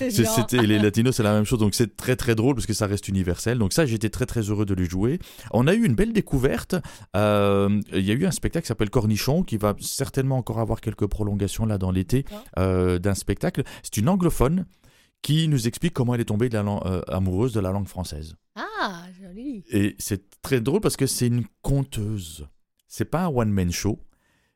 C'était les latinos, c'est la même chose. Donc c'est très très drôle parce que ça reste universel. Donc ça, j'étais très très heureux de le jouer. On a eu une belle découverte. Euh, Il y a eu un spectacle qui s'appelle Cornichon qui va certainement encore avoir quelques prolongations là dans l'été euh, d'un spectacle. C'est une anglophone qui nous explique comment elle est tombée de la lan- euh, amoureuse de la langue française. Ah, joli. Et c'est très drôle parce que c'est une conteuse. C'est pas un one-man show.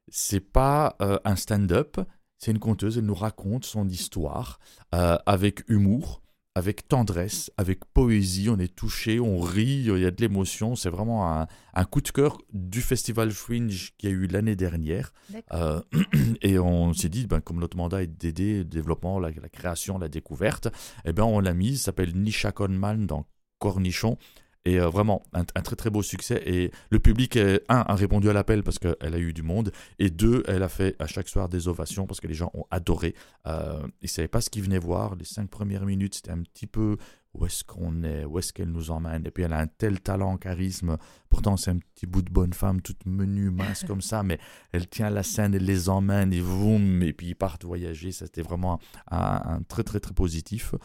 C'est pas euh, un stand-up. C'est une conteuse. Elle nous raconte son histoire euh, avec humour, avec tendresse, avec poésie. On est touché, on rit, il y a de l'émotion. C'est vraiment un, un coup de cœur du Festival Fringe qui a eu l'année dernière. Euh, (clears throat) et on s'est dit, ben, comme notre mandat est d'aider le développement, la, la création, la découverte, eh ben, on l'a mise. Ça s'appelle Nisha Conman dans Cornichon. Et euh, vraiment, un, très très beau succès. Et le public, euh, un, a répondu à l'appel parce qu'elle a eu du monde. Et deux, elle a fait à chaque soir des ovations parce que les gens ont adoré. Euh, ils ne savaient pas ce qu'ils venaient voir. Les cinq premières minutes, c'était un petit peu où est-ce qu'on est, où est-ce qu'elle nous emmène. Et puis elle a un tel talent, charisme. Pourtant, c'est un petit bout de bonne femme, toute menue, mince comme ça. Mais elle tient la scène, elle les emmène, et voum, et puis ils partent voyager. C'était vraiment un, très très très positif.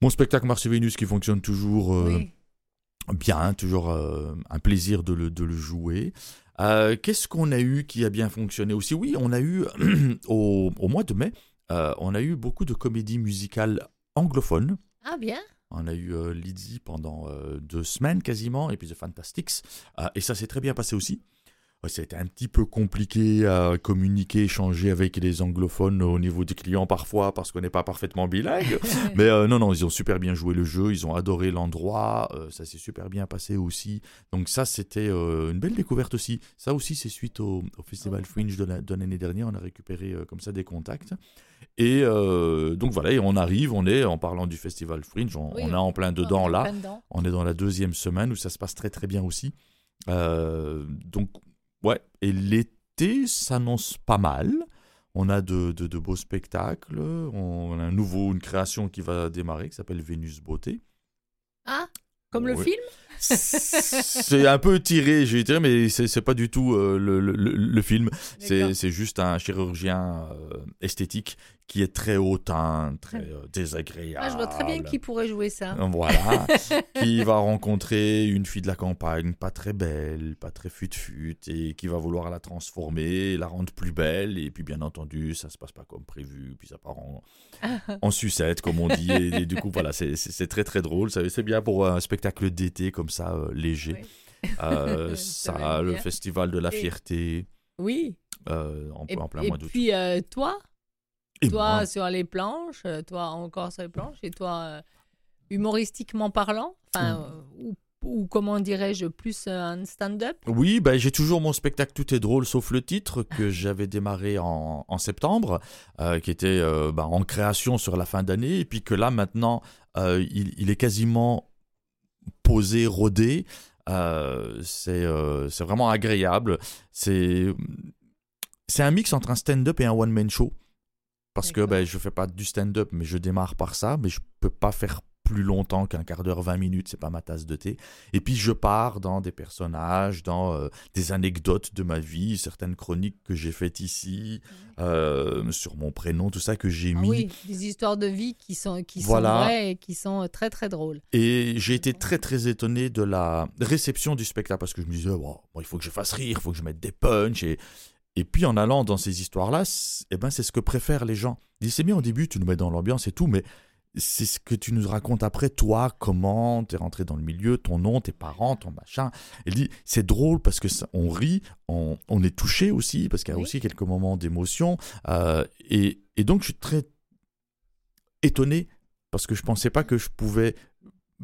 Mon spectacle Mars et Vénus qui fonctionne toujours. Bien, toujours euh, un plaisir de le, de le jouer. Euh, Qu'est-ce qu'on a eu qui a bien fonctionné aussi? Oui, on a eu (clears throat) au, au mois de mai, euh, on a eu beaucoup de comédies musicales anglophones. Ah, bien. On a eu Lizzie pendant deux semaines quasiment, et puis The Fantastics. Et ça s'est très bien passé aussi. C'était un petit peu compliqué à communiquer, échanger avec les anglophones au niveau des clients parfois parce qu'on n'est pas parfaitement bilingue. (laughs) Mais euh, non, non, ils ont super bien joué le jeu, ils ont adoré l'endroit, euh, ça s'est super bien passé aussi. Donc ça, c'était euh, une belle découverte aussi. Ça aussi, c'est suite au, au Festival Fringe de la- de l'année dernière, on a récupéré comme ça des contacts. Et donc voilà, et on arrive, on est, en parlant du Festival Fringe, on, Oui, on est en plein dedans là. plein dedans. On est dans la deuxième semaine où ça se passe très très bien aussi. Donc, ouais. Et l'été s'annonce pas mal. On a de, de- de beaux spectacles. On a un nouveau, une création qui va démarrer qui s'appelle Vénus Beauté. Ah, comme le film? (laughs) C'est un peu tiré, j'ai tiré, mais c'est pas du tout euh, le, le- le- film. C'est juste un chirurgien euh, esthétique qui est très hautain, très euh, désagréable. Ah, je vois très bien qui pourrait jouer ça. Voilà, (laughs) qui va rencontrer une fille de la campagne pas très belle, pas très fut-fut, et qui va vouloir la transformer, la rendre plus belle, et puis bien entendu, ça se passe pas comme prévu, puis ça part en, (laughs) en sucette, comme on dit, et, et du coup, voilà, c'est- très très drôle, c'est bien pour un spectacle d'été comme ça, euh, léger. Oui. Euh, (laughs) Ça le festival de la Et- fierté, Oui. euh, en, Et, en plein et mois d'août. puis, euh, toi, Et toi sur les planches, euh, toi encore sur les planches, et toi euh, humoristiquement parlant, enfin, Mm. euh, ou, ou comment dirais-je, plus un stand-up? Oui, ben, j'ai toujours mon spectacle Tout est drôle sauf le titre que j'avais démarré en, en septembre, euh, qui était euh, ben, en création sur la fin d'année, et puis que là maintenant il, il est quasiment posé, rodé. C'est c'est vraiment agréable. C'est c'est un mix entre un stand-up et un one-man show. Parce que ben, je fais pas du stand-up, mais je démarre par ça, mais je peux pas faire plus longtemps qu'un quart d'heure, 20 minutes, c'est pas ma tasse de thé. Et puis je pars dans des personnages, dans euh, des anecdotes de ma vie, certaines chroniques que j'ai faites ici, euh, sur mon prénom, tout ça que j'ai Ah mis. Oui, des histoires de vie qui sont, qui Voilà. sont vraies et qui sont euh, très très drôles. Et j'ai été très très étonné de la réception du spectacle parce que je me disais, Wow, bon, il faut que je fasse rire, il faut que je mette des punchs. Et, et puis en allant dans ces histoires-là, c'est- eh ben, c'est ce que préfèrent les gens. Ils disent, c'est bien au début, tu nous mets dans l'ambiance et tout, mais c'est ce que tu nous racontes après, toi, comment t'es rentré dans le milieu, ton nom, tes parents, ton machin. Elle dit, c'est drôle parce que ça- on rit, on, on est touché aussi, parce qu'il y a Oui. aussi quelques moments d'émotion. euh, et, et donc je suis très étonné parce que je pensais pas que je pouvais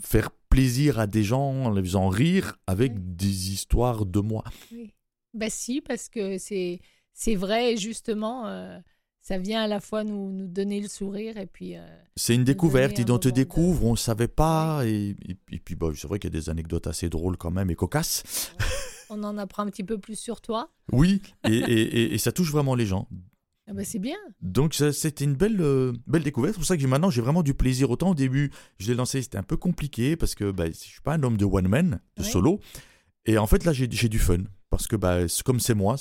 faire plaisir à des gens en les faisant rire avec Oui. des histoires de moi. Bah si, parce que c'est c'est vrai, et justement, euh, ça vient à la fois nous, nous donner le sourire et puis... euh, C'est une découverte, un et on te de- découvre, on ne savait pas, et, et- et puis bah, c'est vrai qu'il y a des anecdotes assez drôles quand même et cocasses. on en apprend un petit peu plus sur toi. Oui, et, et- ça touche vraiment les gens. Ah bah c'est bien. Donc c'était une belle, euh, belle découverte. C'est pour ça que maintenant j'ai vraiment du plaisir. Autant au début, je l'ai lancé, c'était un peu compliqué parce que bah, je suis pas un homme de one man, de Ouais. solo. Et en fait là, j'ai du fun parce que bah, comme c'est moi,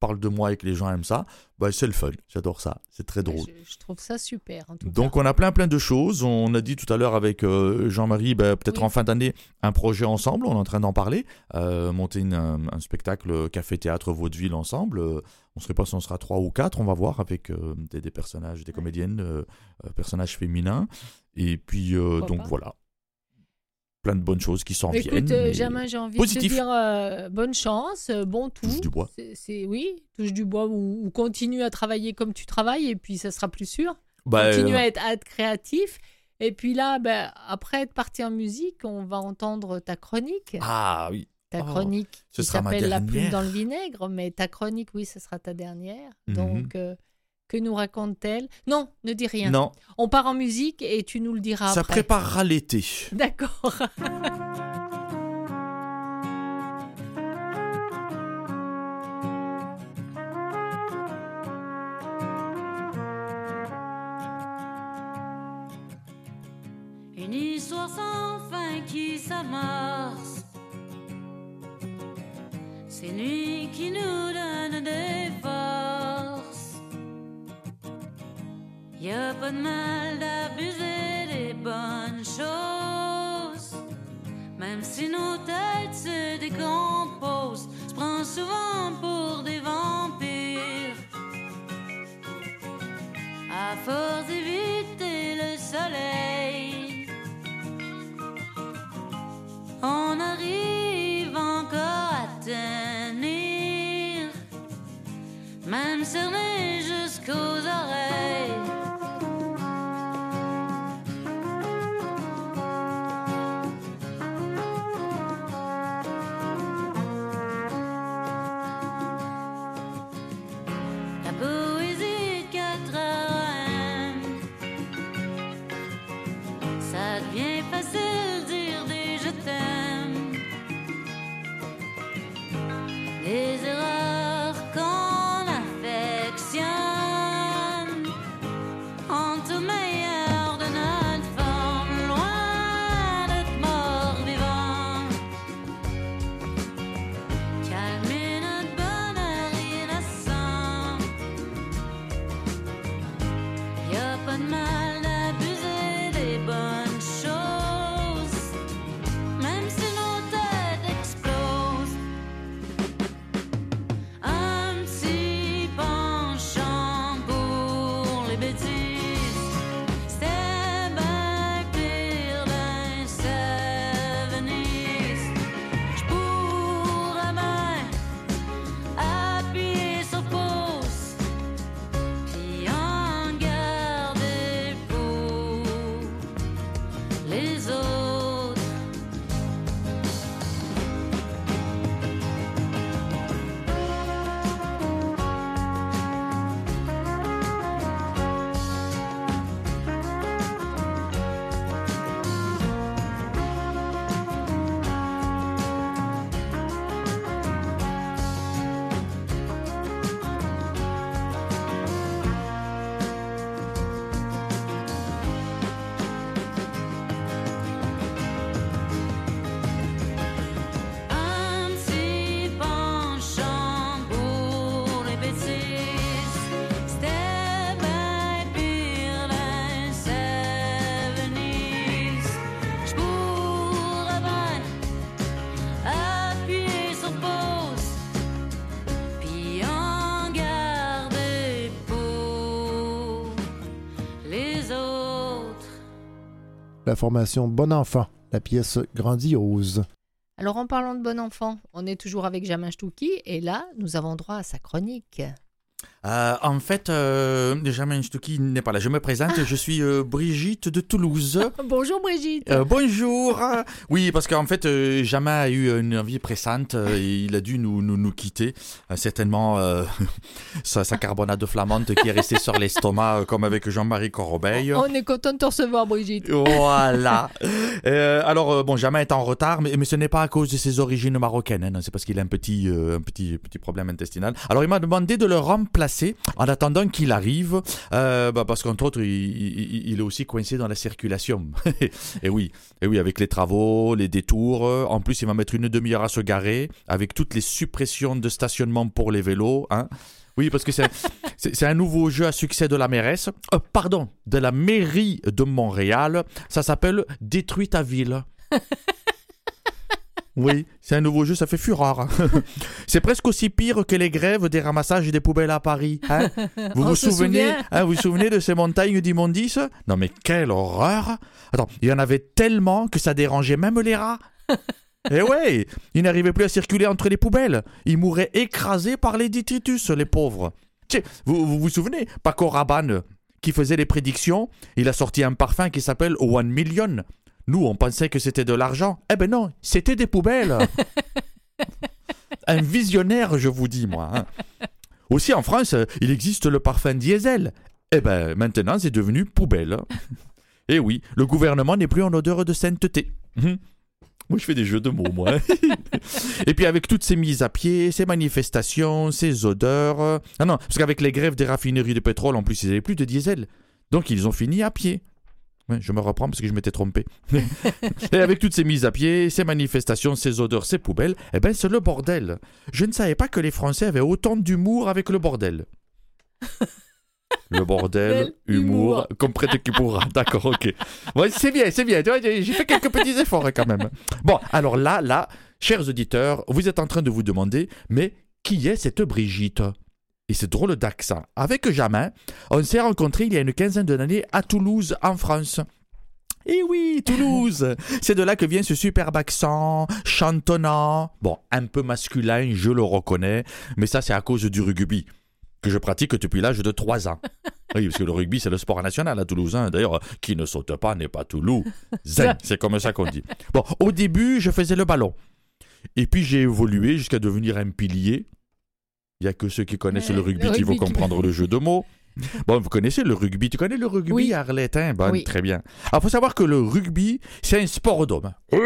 parle de moi et que les gens aiment ça, bah, c'est le fun. J'adore ça. C'est très Bah, drôle. je, je trouve ça super en tout Donc cas. on a plein plein de choses. On a dit tout à l'heure avec euh, Jean-Marie, bah, peut-être Oui. en fin d'année, un projet ensemble. On est en train d'en parler. Euh, monter une- un, un spectacle café-théâtre vaudeville ensemble. Euh, on ne sait pas si on sera trois ou quatre. On va voir avec euh, des, des personnages, des comédiennes, euh, euh, personnages féminins. Et puis euh, donc pas. voilà. Plein de bonnes choses qui s'en Écoute, viennent. euh, mais Germain, j'ai envie positif. de te dire euh, bonne chance, euh, bon tout. Touche du bois. C'est- oui, touche du bois ou, ou continue à travailler comme tu travailles et puis ça sera plus sûr. Bah, continue euh, à être, à être créatif. Et puis là, ben, après être parti en musique, on va entendre ta chronique. Ah oui. ta oh, chronique ce qui s'appelle La plume dans le vinaigre. Mais ta chronique, oui, ce sera ta dernière. Mhm. Donc, euh, que nous raconte-t-elle? Non, ne dis rien. Non, On part en musique et tu nous le diras ça après. préparera l'été. D'accord. (laughs) Une histoire sans fin qui s'amorce. C'est lui qui nous donne des Y a pas de mal d'abuser des bonnes choses. Même si nos têtes se décomposent, se prend souvent pour des vampires. À force d'éviter le soleil, on arrive encore à tenir, même cerné jusqu'aux oreilles. La formation Bon Enfant, la pièce grandiose. Alors en parlant de bon enfant, on est toujours avec Jamin Stouki et là, nous avons droit à sa chronique. Euh, en fait, euh, Germain Stucky n'est pas là. Je me présente, je suis euh, Brigitte de Toulouse. (laughs) Bonjour Brigitte. Euh, bonjour. Oui, parce qu'en fait, Jamin a eu une envie pressante et il a dû nous, nous, nous quitter. Certainement (laughs) sa, sa carbonade flamande qui est restée sur l'estomac, comme avec Jean-Marie Corbeil. On est content de te recevoir Brigitte. Voilà. (laughs) Alors, bon, Jamin est en retard, mais, mais ce n'est pas à cause de ses origines marocaines. hein, c'est parce qu'il a un petit, un petit, petit problème intestinal. Alors, il m'a demandé de le remplacer en attendant qu'il arrive, euh, bah, parce qu'entre autres, il, est aussi coincé dans la circulation. (laughs) et oui, et oui, avec les travaux, les détours. En plus, il va mettre une demi-heure à se garer, avec toutes les suppressions de stationnement pour les vélos. Hein. Oui, parce que c'est un (laughs) nouveau jeu à succès de la mairesse. Euh, pardon, de la mairie de Montréal. Ça s'appelle Détruis ta ville. (laughs) Oui, c'est un nouveau jeu, ça fait fureur. (laughs) c'est presque aussi pire que les grèves des ramassages des poubelles à Paris. hein. Vous On vous souvenez hein, Vous vous souvenez de ces montagnes d'immondices Non mais quelle horreur Attends, il y en avait tellement que ça dérangeait même les rats. Eh ouais, ils n'arrivaient plus à circuler entre les poubelles. Ils mouraient écrasés par les détritus, les pauvres. Tiens, vous vous, vous souvenez Paco Rabanne, qui faisait les prédictions, il a sorti un parfum qui s'appelle One Million. Nous, on pensait que c'était de l'argent. Eh ben non, c'était des poubelles. (laughs) un visionnaire, je vous dis, moi. hein. Aussi, en France, il existe le parfum diesel. Eh ben, maintenant, c'est devenu poubelle. Et oui, le gouvernement n'est plus en odeur de sainteté. Mhm. Moi, je fais des jeux de mots, moi. (laughs) Et puis, avec toutes ces mises à pied, ces manifestations, ces odeurs. euh, Ah non, parce qu'avec les grèves des raffineries de pétrole, en plus, ils n'avaient plus de diesel. Donc, ils ont fini à pied. Ouais, je me reprends parce que je m'étais trompé. (laughs) Et avec toutes ces mises à pied, ces manifestations, ces odeurs, ces poubelles, eh ben, c'est le bordel. Je ne savais pas que les Français avaient autant d'humour avec le bordel. Le bordel, humour, comme prête qui pourra. D'accord, ok. Ouais, c'est bien, c'est bien. J'ai fait quelques petits efforts hein, quand même. Bon, alors là, là, chers auditeurs, vous êtes en train de vous demander, mais qui est cette Brigitte? Et c'est drôle d'accent. Avec Jamin, on s'est rencontrés il y a une quinzaine d'années à Toulouse, en France. Eh oui, Toulouse (laughs) C'est de là que vient ce superbe accent, chantonnant. Bon, un peu masculin, je le reconnais, mais ça c'est à cause du rugby, que je pratique depuis l'âge de 3 ans. (laughs) Oui, parce que le rugby c'est le sport national à Toulouse. hein. D'ailleurs, qui ne saute pas n'est pas Toulouse. (laughs) C'est comme ça qu'on dit. Bon, au début, je faisais le ballon. Et puis j'ai évolué jusqu'à devenir un pilier. Il n'y a que ceux qui connaissent le rugby le qui vont rugby, comprendre le jeu de mots. (laughs) Bon, vous connaissez le rugby. Tu connais le rugby, Oui. Arlette hein? Bon, Oui. Très bien. Alors, faut savoir que le rugby, c'est un sport d'homme. C'est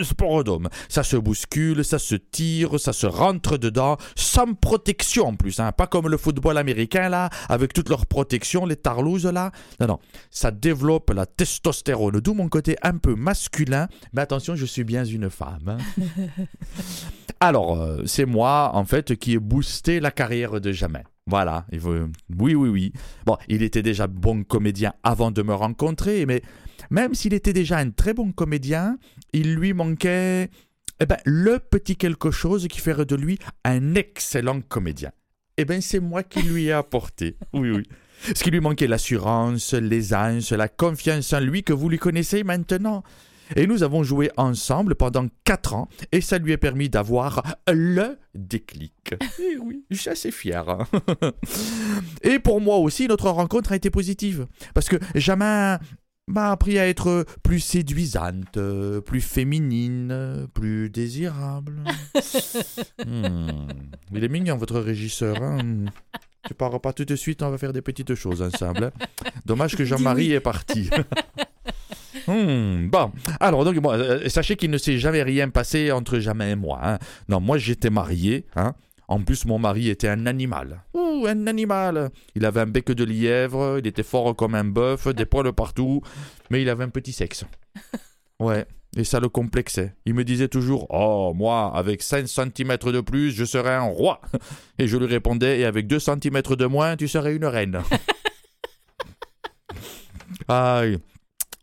un sport d'homme. Ça se bouscule, ça se tire, ça se rentre dedans, sans protection en plus. Hein. Pas comme le football américain, là, avec toute leur protection, les tarlouses, là. Non, non. Ça développe la testostérone, d'où mon côté un peu masculin. Mais attention, je suis bien une femme. hein. (laughs) Alors, euh, c'est moi, en fait, qui ai boosté la carrière de Jamin. Voilà. Il veut... Oui, oui, oui. Bon, il était déjà bon comédien avant de me rencontrer, mais même s'il était déjà un très bon comédien, il lui manquait eh ben, le petit quelque chose qui ferait de lui un excellent comédien. Eh bien, c'est moi qui lui ai apporté. (laughs) Oui, oui. Ce qui lui manquait, l'assurance, l'aisance, la confiance en lui que vous lui connaissez maintenant. Et nous avons joué ensemble pendant 4 ans et ça lui a permis d'avoir le déclic. Et oui, je suis assez fier. hein. (laughs) Et pour moi aussi, notre rencontre a été positive. Parce que Jamin, m'a appris à être plus séduisante, plus féminine, plus désirable. (laughs) Hmm. Il est mignon, votre régisseur. Hein tu pars pas tout de suite, on va faire des petites choses ensemble. hein. Dommage que Jean-Marie est parti. (laughs) Hmm, bon, alors donc bon, euh, sachez qu'il ne s'est jamais rien passé entre Jamais et moi. hein. Non, moi j'étais marié. Hein. En plus, mon mari était un animal. Ouh, un animal. Il avait un bec de lièvre, il était fort comme un bœuf, des poils partout, mais il avait un petit sexe. (laughs) Ouais, et ça le complexait. Il me disait toujours Oh, moi, avec 5 cm de plus, je serais un roi. Et je lui répondais Et avec 2 cm de moins, tu serais une reine. (laughs) Aïe.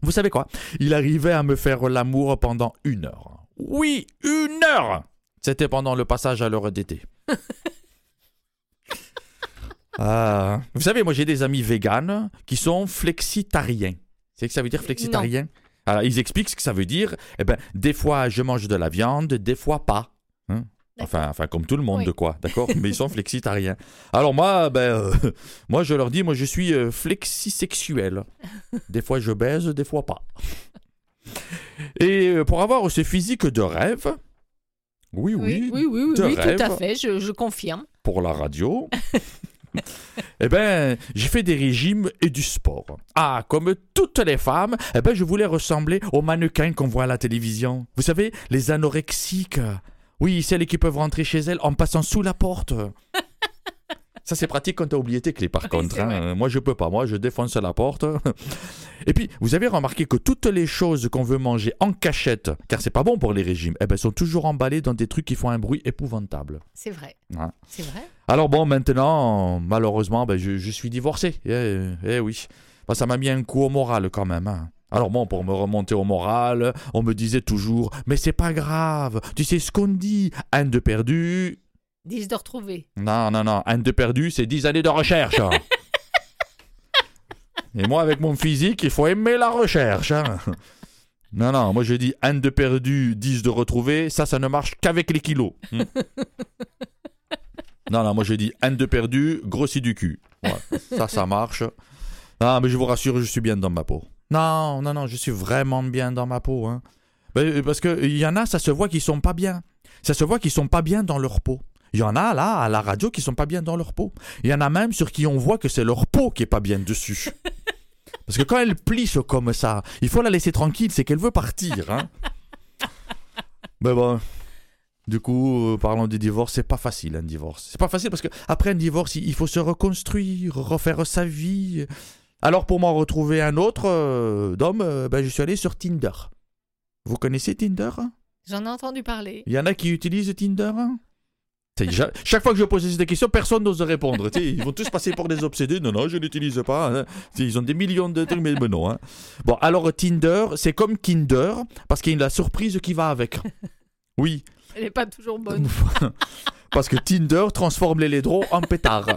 Vous savez quoi? Il arrivait à me faire l'amour pendant une heure. Oui, une heure C'était pendant le passage à l'heure d'été. (laughs) Ah, vous savez, moi j'ai des amis véganes qui sont flexitariens. C'est que ça veut dire flexitarien Alors, ils expliquent ce que ça veut dire. Eh ben, des fois je mange de la viande, des fois pas. Enfin, enfin, comme tout le monde, Oui. de quoi, d'accord? Mais ils sont flexitariens. Alors moi, ben, euh, moi je leur dis, moi je suis euh, flexisexuel. Des fois je baise, des fois pas. Et euh, pour avoir ce physique de rêve, oui, oui, oui, oui, oui, oui, de oui, tout à fait, je, je confirme. pour la radio. eh ben, j'ai fait des régimes et du sport. Ah, comme toutes les femmes, eh ben, je voulais ressembler aux mannequins qu'on voit à la télévision. Vous savez, les anorexiques. Oui, celles qui peuvent rentrer chez elles en passant sous la porte. (laughs) Ça, c'est pratique quand t'as oublié tes clés, par Oui, contre. hein. Moi, je peux pas. Moi, je défonce la porte. (laughs) Et puis, vous avez remarqué que toutes les choses qu'on veut manger en cachette, car c'est pas bon pour les régimes, eh ben, sont toujours emballées dans des trucs qui font un bruit épouvantable. C'est vrai. Ouais. C'est vrai. Alors bon, maintenant, malheureusement, ben, je, je suis divorcé. Eh, eh oui. Ben, ça m'a mis un coup au moral quand même. hein. Alors bon, pour me remonter au moral, on me disait toujours, mais c'est pas grave, tu sais ce qu'on dit, un de perdu. 10 de retrouver. Non, non, non, un de perdu, c'est 10 années de recherche. (laughs) Et moi, avec mon physique, il faut aimer la recherche. hein. Non, non, moi je dis un de perdu, 10 de retrouvé, ça, ça ne marche qu'avec les kilos. Hmm. (laughs) Non, non, moi je dis un de perdu, grossi du cul. Ouais, ça, ça marche. Ah, mais je vous rassure, je suis bien dans ma peau. Non, non, non, je suis vraiment bien dans ma peau. Hein. Ben, Parce qu'il y en a, ça se voit qu'ils sont pas bien. Ça se voit qu'ils sont pas bien dans leur peau. Il y en a là, à la radio, qui sont pas bien dans leur peau. Il y en a même sur qui on voit que c'est leur peau qui est pas bien dessus. (laughs) Parce que quand elle plisse comme ça, il faut la laisser tranquille, c'est qu'elle veut partir. Hein. Mais (laughs) bon, du coup, euh, parlons du divorce, c'est pas facile un divorce. C'est pas facile parce que après un divorce, il faut se reconstruire, refaire sa vie. Alors pour m'en retrouver un autre euh, d'homme, euh, ben, je suis allé sur Tinder. Vous connaissez Tinder? J'en ai entendu parler. Il y en a qui utilisent Tinder? Ja- Chaque fois que je pose cette question, personne n'ose répondre. Ils vont tous passer pour des obsédés. Non, non, je n'utilise pas. hein. Ils ont des millions de trucs, mais mais non. hein. Bon, alors Tinder, c'est comme Kinder, parce qu'il y a la surprise qui va avec. Oui, Elle n'est pas toujours bonne. parce que Tinder transforme les laidrons en pétards.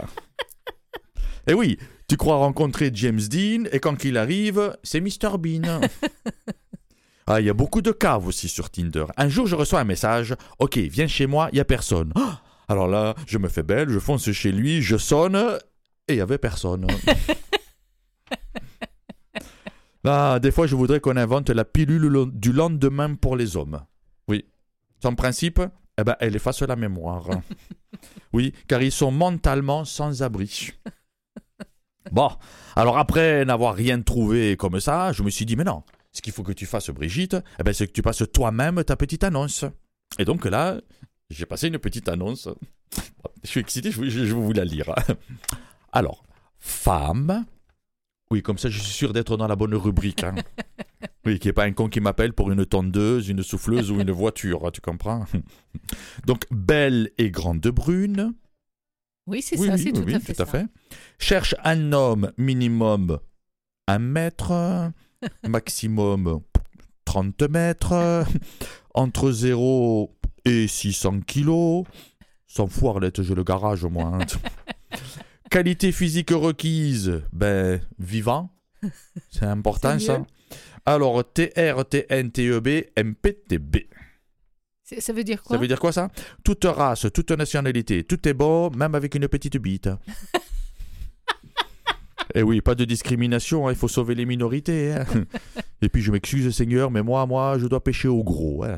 Et oui, tu crois rencontrer James Dean, et quand il arrive, c'est Mr. Bean. (laughs) Ah, il y a beaucoup de caves aussi sur Tinder. Un jour, je reçois un message. Ok, viens chez moi, il y a personne. (gasps) Alors là, je me fais belle, je fonce chez lui, je sonne, et il y avait personne. (laughs) Ah, des fois, je voudrais qu'on invente la pilule du lendemain pour les hommes. Oui. Son principe, eh ben, elle efface la mémoire. (laughs) oui, car ils sont mentalement sans abri. Bon, alors après n'avoir rien trouvé comme ça, je me suis dit, mais non, ce qu'il faut que tu fasses, Brigitte, eh ben, c'est que tu passes toi-même ta petite annonce. Et donc là, j'ai passé une petite annonce. Je suis excité, je, vais- vous la lire. (laughs) Alors, femme. Oui, comme ça, je suis sûr d'être dans la bonne rubrique. hein. Oui, qu'il n'y ait pas un con qui m'appelle pour une tondeuse, une souffleuse ou une voiture, tu comprends Donc, belle et grande brune. Oui, c'est Oui, ça, oui, c'est oui, tout à fait tout à ça. fait. Cherche un homme minimum un mètre, (laughs) maximum 30 mètres, (laughs) entre 0 et 600 kilos. Sans fout, Arlette, j'ai le garage, moi. hein. (laughs) Qualité physique requise, ben, vivant. C'est important, ça. Alors, TR, TN, TEB, MPTB. Ça veut dire quoi? Ça veut dire quoi ça? Toute race, toute nationalité, tout est beau, même avec une petite bite. (laughs) Et oui, pas de discrimination, hein, il faut sauver les minorités. hein. (laughs) Et puis je m'excuse Seigneur, mais moi, moi, je dois pêcher au gros. hein.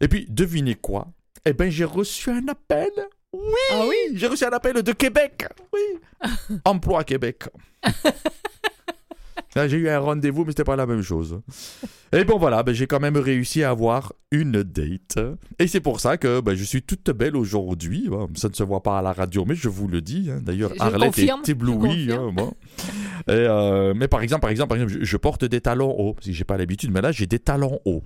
Et puis, devinez quoi? Eh ben, j'ai reçu un appel. Oui, Ah oui j'ai reçu un appel de Québec. Oui, (laughs) Emploi Québec. Là, j'ai eu un rendez-vous, mais c'était pas la même chose. Et bon, voilà, ben, j'ai quand même réussi à avoir une date. Et c'est pour ça que ben, je suis toute belle aujourd'hui. Ça ne se voit pas à la radio, mais je vous le dis. hein. D'ailleurs, Arlette est éblouie. hein, moi. Et, euh, mais par exemple, par exemple, par exemple, je, je porte des talons hauts. Si j'ai pas l'habitude, mais là, j'ai des talons hauts.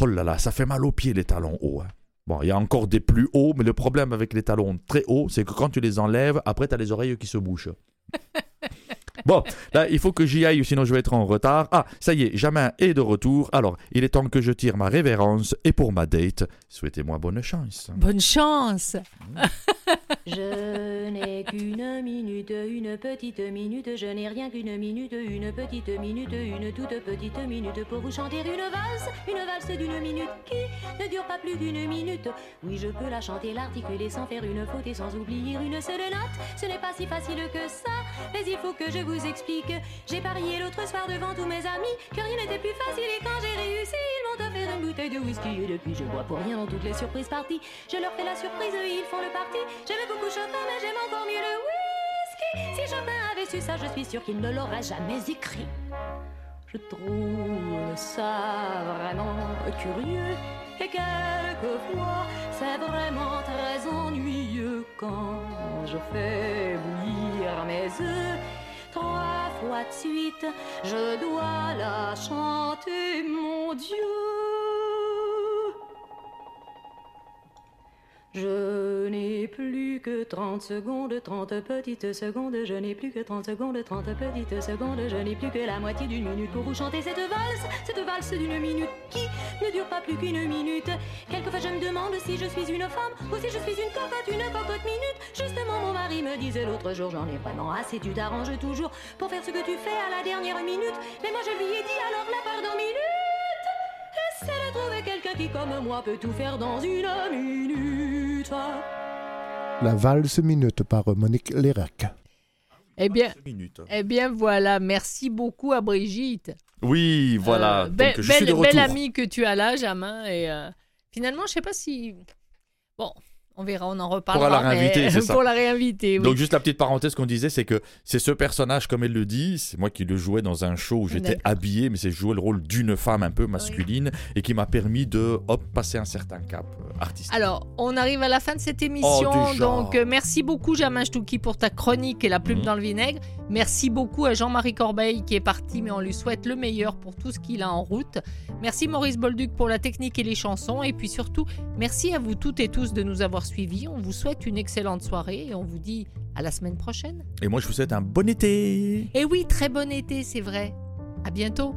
Oh là là, ça fait mal aux pieds les talons hauts. hein. Bon, il y a encore des plus hauts, mais le problème avec les talons très hauts, c'est que quand tu les enlèves, après, tu as les oreilles qui se bouchent. (laughs) Bon, là, il faut que j'y aille, sinon je vais être en retard. Ah, ça y est, Jamin est de retour. Alors, il est temps que je tire ma révérence. Et pour ma date, souhaitez-moi bonne chance. Bonne chance (laughs) Je n'ai qu'une minute, une petite minute, je n'ai rien qu'une minute, une petite minute, une toute petite minute pour vous chanter une valse, une valse d'une minute qui ne dure pas plus d'une minute. Oui, je peux la chanter, l'articuler sans faire une faute et sans oublier une seule note. Ce n'est pas si facile que ça, mais il faut que je vous explique. J'ai parié l'autre soir devant tous mes amis que rien n'était plus facile et quand j'ai réussi, ils m'ont offert une bouteille de whisky et depuis je bois pour rien dans toutes les surprises parties. Je leur fais la surprise ils font le parti. J'aime beaucoup Chopin, mais j'aime encore mieux le whisky. Si Chopin avait su ça, je suis sûr qu'il ne l'aurait jamais écrit. Je trouve ça vraiment curieux et quelquefois c'est vraiment très ennuyeux quand je fais bouillir mes œufs. Trois fois de suite, je dois la chanter, mon Dieu. Je n'ai plus que 30 secondes, 30 petites secondes, je n'ai plus que 30 secondes, 30 petites secondes, je n'ai plus que la moitié d'une minute pour vous chanter cette valse, cette valse d'une minute qui ne dure pas plus qu'une minute. Quelquefois je me demande si je suis une femme ou si je suis une cocotte, une cocotte minute. Mari me disait l'autre jour, j'en ai vraiment assez, tu t'arranges toujours pour faire ce que tu fais à la dernière minute. Mais moi je lui ai dit alors la pardon minute. Essaie de trouver quelqu'un qui, comme moi, peut tout faire dans une minute. La valse minute par Monique Lérac. Eh bien, eh bien voilà, merci beaucoup à Brigitte. Oui, voilà. Euh, Donc, belle, je suis de belle- retour. belle amie que tu as là, Jamin. Et euh, finalement, je sais pas si. Bon, on verra, on en reparlera. Pour la réinviter, c'est (laughs) ça. Pour la réinviter, oui. Donc juste la petite parenthèse qu'on disait, c'est que c'est ce personnage, comme elle le dit, c'est moi qui le jouais dans un show où j'étais habillé, mais c'est jouer le rôle d'une femme un peu masculine et qui m'a permis de hop passer un certain cap euh, artistique. Alors, on arrive à la fin de cette émission. Oh, donc, euh, merci beaucoup, Jamin Stouki, pour ta chronique et la plume Mhm. dans le vinaigre. Merci beaucoup à Jean-Marie Corbeil qui est parti, mais on lui souhaite le meilleur pour tout ce qu'il a en route. Merci Maurice Bolduc pour la technique et les chansons. Et puis surtout, merci à vous toutes et tous de nous avoir suivis. On vous souhaite une excellente soirée et on vous dit à la semaine prochaine. Et moi je vous souhaite un bon été. Et oui, très bon été, c'est vrai. À bientôt.